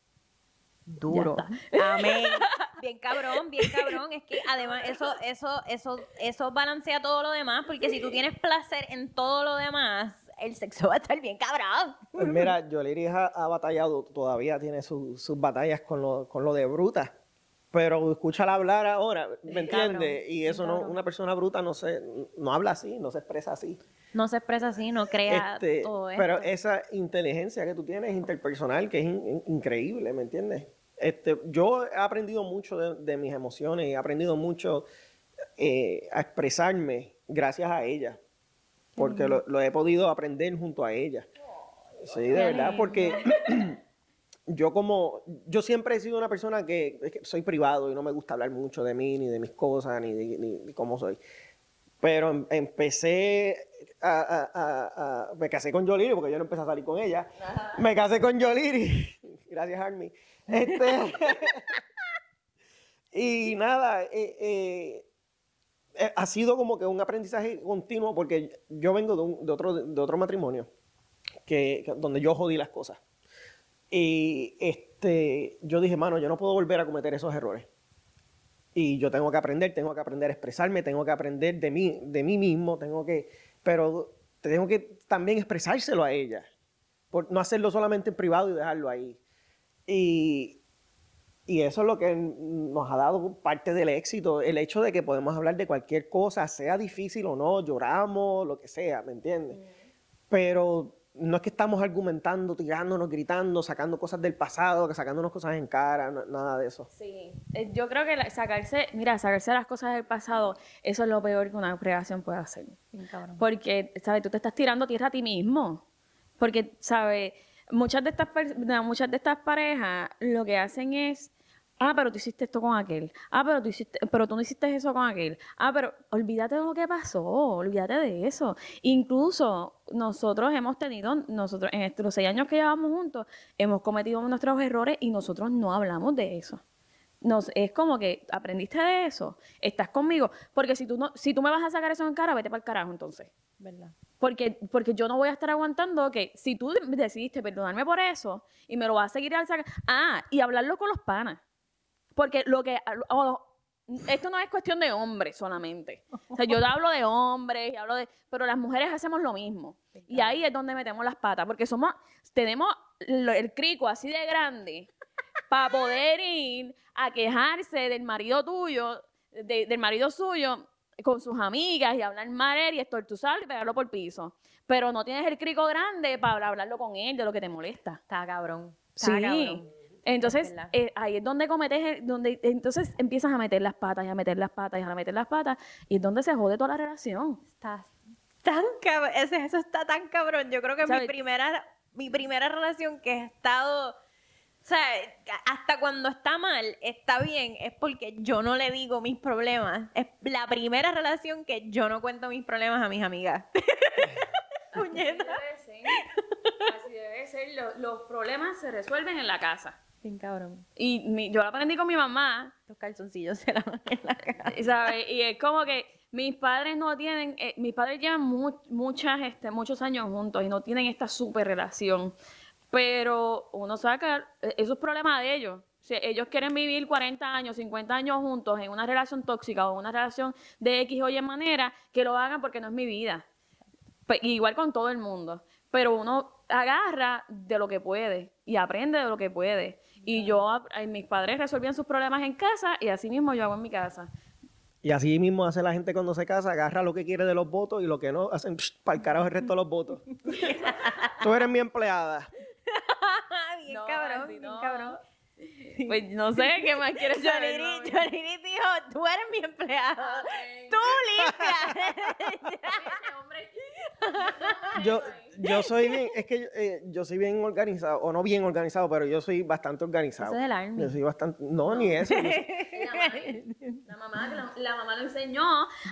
Duro. Amén. Bien cabrón, bien cabrón. Es que además eso, eso, eso, eso balancea todo lo demás, porque si tú tienes placer en todo lo demás, el sexo va a estar bien cabrón. Pues mira, Yoliris ha, ha batallado, todavía tiene sus batallas con lo, con lo de bruta. Pero escúchala hablar ahora, ¿me entiendes? Y eso no, una persona bruta no se, no habla así, no se expresa así. No se expresa así, no crea este, todo eso. Pero esa inteligencia que tú tienes interpersonal, que es increíble, ¿me entiendes? Este, yo he aprendido mucho de, mis emociones y he aprendido mucho eh, a expresarme gracias a ella porque lo, he podido aprender junto a ella. Sí, de verdad, porque yo como, yo siempre he sido una persona que, soy privado y no me gusta hablar mucho de mí, ni de mis cosas, ni de, cómo soy. Pero em, empecé a, Me casé con Yoliri, porque yo no empecé a salir con ella. Me casé con Yoliri. Gracias, Army. Este, y nada, eh, eh, ha sido como que un aprendizaje continuo porque yo vengo de, otro, de otro matrimonio que, donde yo jodí las cosas. Y este, yo dije, mano, yo no puedo volver a cometer esos errores. Y yo tengo que aprender, tengo que aprender a expresarme, tengo que aprender de mí, de mí mismo, tengo que, pero tengo que también expresárselo a ella. Por no hacerlo solamente en privado y dejarlo ahí. Y, y eso es lo que nos ha dado parte del éxito, el hecho de que podemos hablar de cualquier cosa, sea difícil o no, lloramos, lo que sea, ¿me entiendes? Pero no es que estamos argumentando, tirándonos, gritando, sacando cosas del pasado, sacándonos cosas en cara, nada de eso. Sí, eh, yo creo que sacarse, mira, sacarse las cosas del pasado, eso es lo peor que una creación puede hacer. Porque, ¿sabes? Tú te estás tirando tierra a ti mismo. Porque, ¿sabes? Muchas de estas, muchas de estas parejas lo que hacen es Ah, pero tú hiciste esto con aquel. Ah, pero tú hiciste, pero tú no hiciste eso con aquel. Ah, pero olvídate de lo que pasó, olvídate de eso. Incluso nosotros hemos tenido, nosotros en estos seis años que llevamos juntos, hemos cometido nuestros errores y nosotros no hablamos de eso. Nos, es como que aprendiste de eso, estás conmigo, porque si tú no, si tú me vas a sacar eso en cara, vete para el carajo entonces. ¿Verdad? Porque, porque yo no voy a estar aguantando que si tú decidiste perdonarme por eso y me lo vas a seguir al sacar, ah, y hablarlo con los panas porque lo que... esto no es cuestión de hombres solamente. O sea, yo hablo de hombres, hablo de, pero las mujeres hacemos lo mismo. Y ahí es donde metemos las patas, porque somos, tenemos el crico así de grande para poder ir a quejarse del marido tuyo, del marido suyo, con sus amigas y hablar mal y estortuzarlo y pegarlo por piso. Pero no tienes el crico grande para hablarlo con él de lo que te molesta. Está cabrón. Está sí. Cabrón. Entonces, eh, ahí es donde cometes, donde entonces empiezas a meter las patas y a meter las patas y a meter las patas y es donde se jode toda la relación. Está tan cabrón, eso está tan cabrón. Yo creo que mi primera, mi primera relación que he estado, o sea, hasta cuando está mal, está bien, es porque yo no le digo mis problemas. Es la primera relación que yo no cuento mis problemas a mis amigas. Puñeta. Así debe ser. Así debe ser. los problemas se resuelven en la casa. Bien cabrón. Y yo lo aprendí con mi mamá. Los calzoncillos se lavan en la cara. ¿Sabes? Y es como que mis padres no tienen, eh, mis padres llevan muchas, este, muchos años juntos y no tienen esta super relación. Pero uno saca, eh, esos problemas de ellos. Si ellos quieren vivir 40 años, 50 años juntos en una relación tóxica o en una relación de X o Y manera, que lo hagan porque no es mi vida. Pues, igual con todo el mundo. Pero uno agarra de lo que puede y aprende de lo que puede. Y yo, mis padres resolvían sus problemas en casa y así mismo yo hago en mi casa. Y así mismo hace la gente cuando se casa, agarra lo que quiere de los votos y lo que no, hacen para el carajo el resto de los votos. Tú eres mi empleada. bien cabrón, bien cabrón. Pues no sé qué más quieres saber. Johnny dijo, tú eres mi empleado. Tú limpia. Yo, yo soy bien, es que eh, yo soy bien organizado, o no bien organizado, pero yo soy bastante organizado. Eso es el army. Yo soy bastante, no, ni eso. la, mamá, la, mamá lo enseñó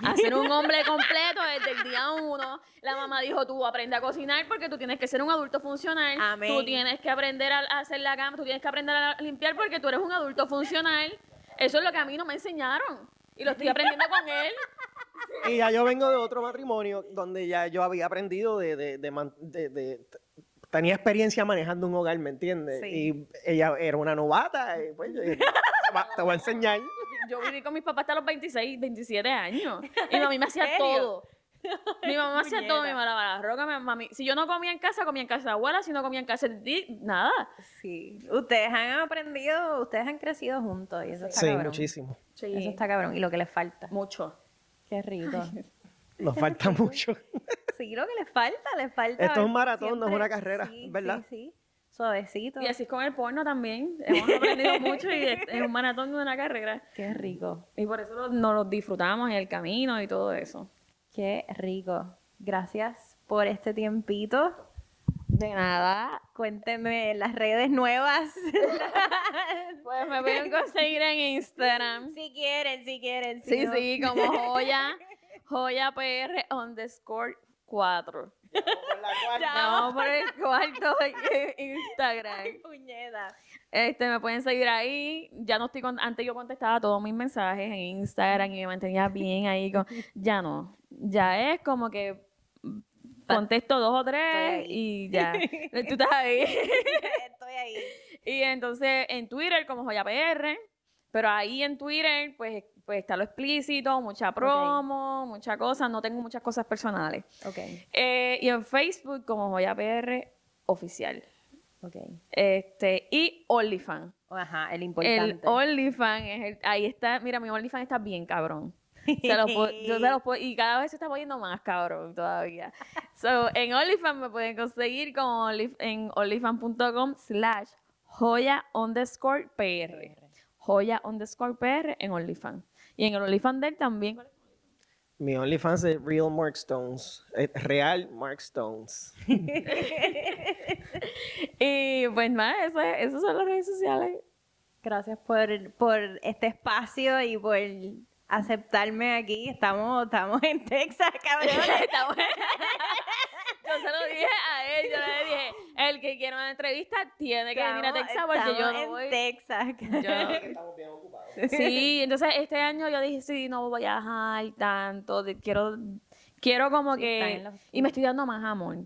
a ser un hombre completo desde el día uno. La mamá dijo, tú aprende a cocinar porque tú tienes que ser un adulto funcional. Tú tienes que aprender a, hacer la cama, tú tienes que aprender a limpiar porque tú eres un adulto funcional. Eso es lo que a mí no me enseñaron. Y lo estoy aprendiendo con él. Y ya yo vengo de otro matrimonio donde ya yo había aprendido de, de, de, tenía experiencia manejando un hogar, ¿me entiendes? Y ella era una novata, y pues yo dije, te voy a enseñar. Yo viví con mis papás hasta los 26, 27 años. Y mi mamá me hacía todo. Mi mamá hacía todo, mi mamá lavaba la roca, mi mamá, si yo no comía en casa, comía en casa de abuela, si no comía en casa de nada. Sí, ustedes han aprendido, ustedes han crecido juntos y eso está sí, muchísimo. Sí, Eso está cabrón. Y lo que les falta. Mucho. Qué rico. Nos falta mucho. sí, lo que les falta, les falta. Esto es un maratón, no es una carrera, ¿verdad? Sí, sí. Suavecito. Y así es con el porno también. Hemos aprendido mucho y es, un maratón, no una carrera. Qué rico. Y por eso nos lo disfrutamos en el camino y todo eso. Qué rico. Gracias por este tiempito. De nada. Cuéntenme las redes nuevas. pues me pueden conseguir en Instagram. Si quieren, si quieren. sí, sí, como joya, joya PR underscore 4. Vamos por el cuarto Instagram. Este, me pueden seguir ahí. Ya no estoy con, antes yo contestaba todos mis mensajes en Instagram y me mantenía bien ahí con, ya no. Ya es como que contesto dos o tres y ya. Tú estás ahí. Estoy ahí. Y entonces en Twitter como Joya PR, pero ahí en Twitter pues, pues está lo explícito, mucha promo, mucha cosa, no tengo muchas cosas personales. Okay. Eh, y en Facebook como Joya PR oficial. Okay. Este, y OnlyFans. Ajá, el importante. El OnlyFans, es el, ahí está, mira, mi OnlyFans está bien cabrón. Se yo se los puedo, y cada vez se está poniendo más cabrón todavía. So, en OnlyFans me pueden conseguir como en onlyfans.com slash joya underscore PR. Joya underscore PR en OnlyFans. Y en el OnlyFans de él también. Mi OnlyFans es Real Mark Stones. real Mark Stones. y pues nada, eso, esas son las redes sociales. Gracias por, por este espacio y por aceptarme aquí. Estamos, estamos en Texas, cabrón. yo se lo dije a él, yo le dije, el que quiera una entrevista tiene que venir a Texas porque yo no voy. en Texas. Estamos bien ocupados. Sí, entonces este año yo dije, sí, no voy a viajar tanto, quiero, quiero como que, y me estoy dando más amor,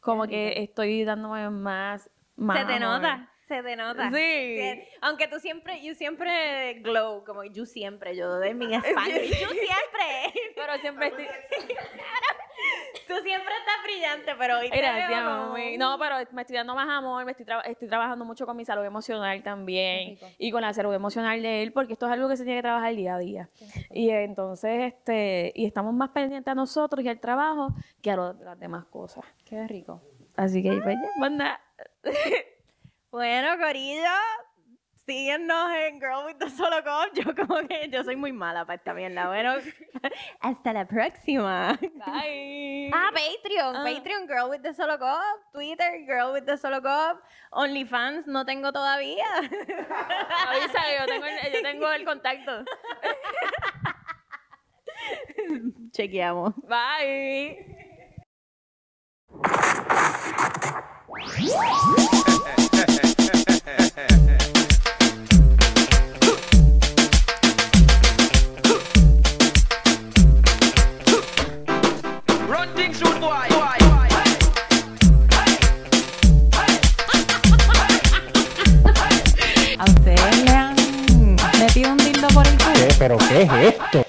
como que estoy dándome más, más Se te nota se denota. Sí. aunque tú siempre, yo siempre glow, como yo siempre, yo de mi espalda. yo siempre. Pero siempre estoy. tú siempre estás brillante, pero hoy te Gracias, No, pero me estoy dando más amor, me estoy, estoy trabajando mucho con mi salud emocional también. Y con la salud emocional de él, porque esto es algo que se tiene que trabajar día a día. Y entonces, este, y estamos más pendientes a nosotros y al trabajo que a las demás cosas. Qué rico. Así que, pues, manda. Bueno, Corillo, síguenos en Girl with the Solo Cup. Yo como que yo soy muy mala para esta mierda. Bueno, hasta la próxima. Bye. Ah, Patreon. Ah. Patreon, Girl with the Solo Cup. Twitter, Girl with the Solo Cup. OnlyFans no tengo todavía. Avisa, yo tengo el, yo tengo el contacto. Chequeamos. Bye. ¿Pero qué es esto?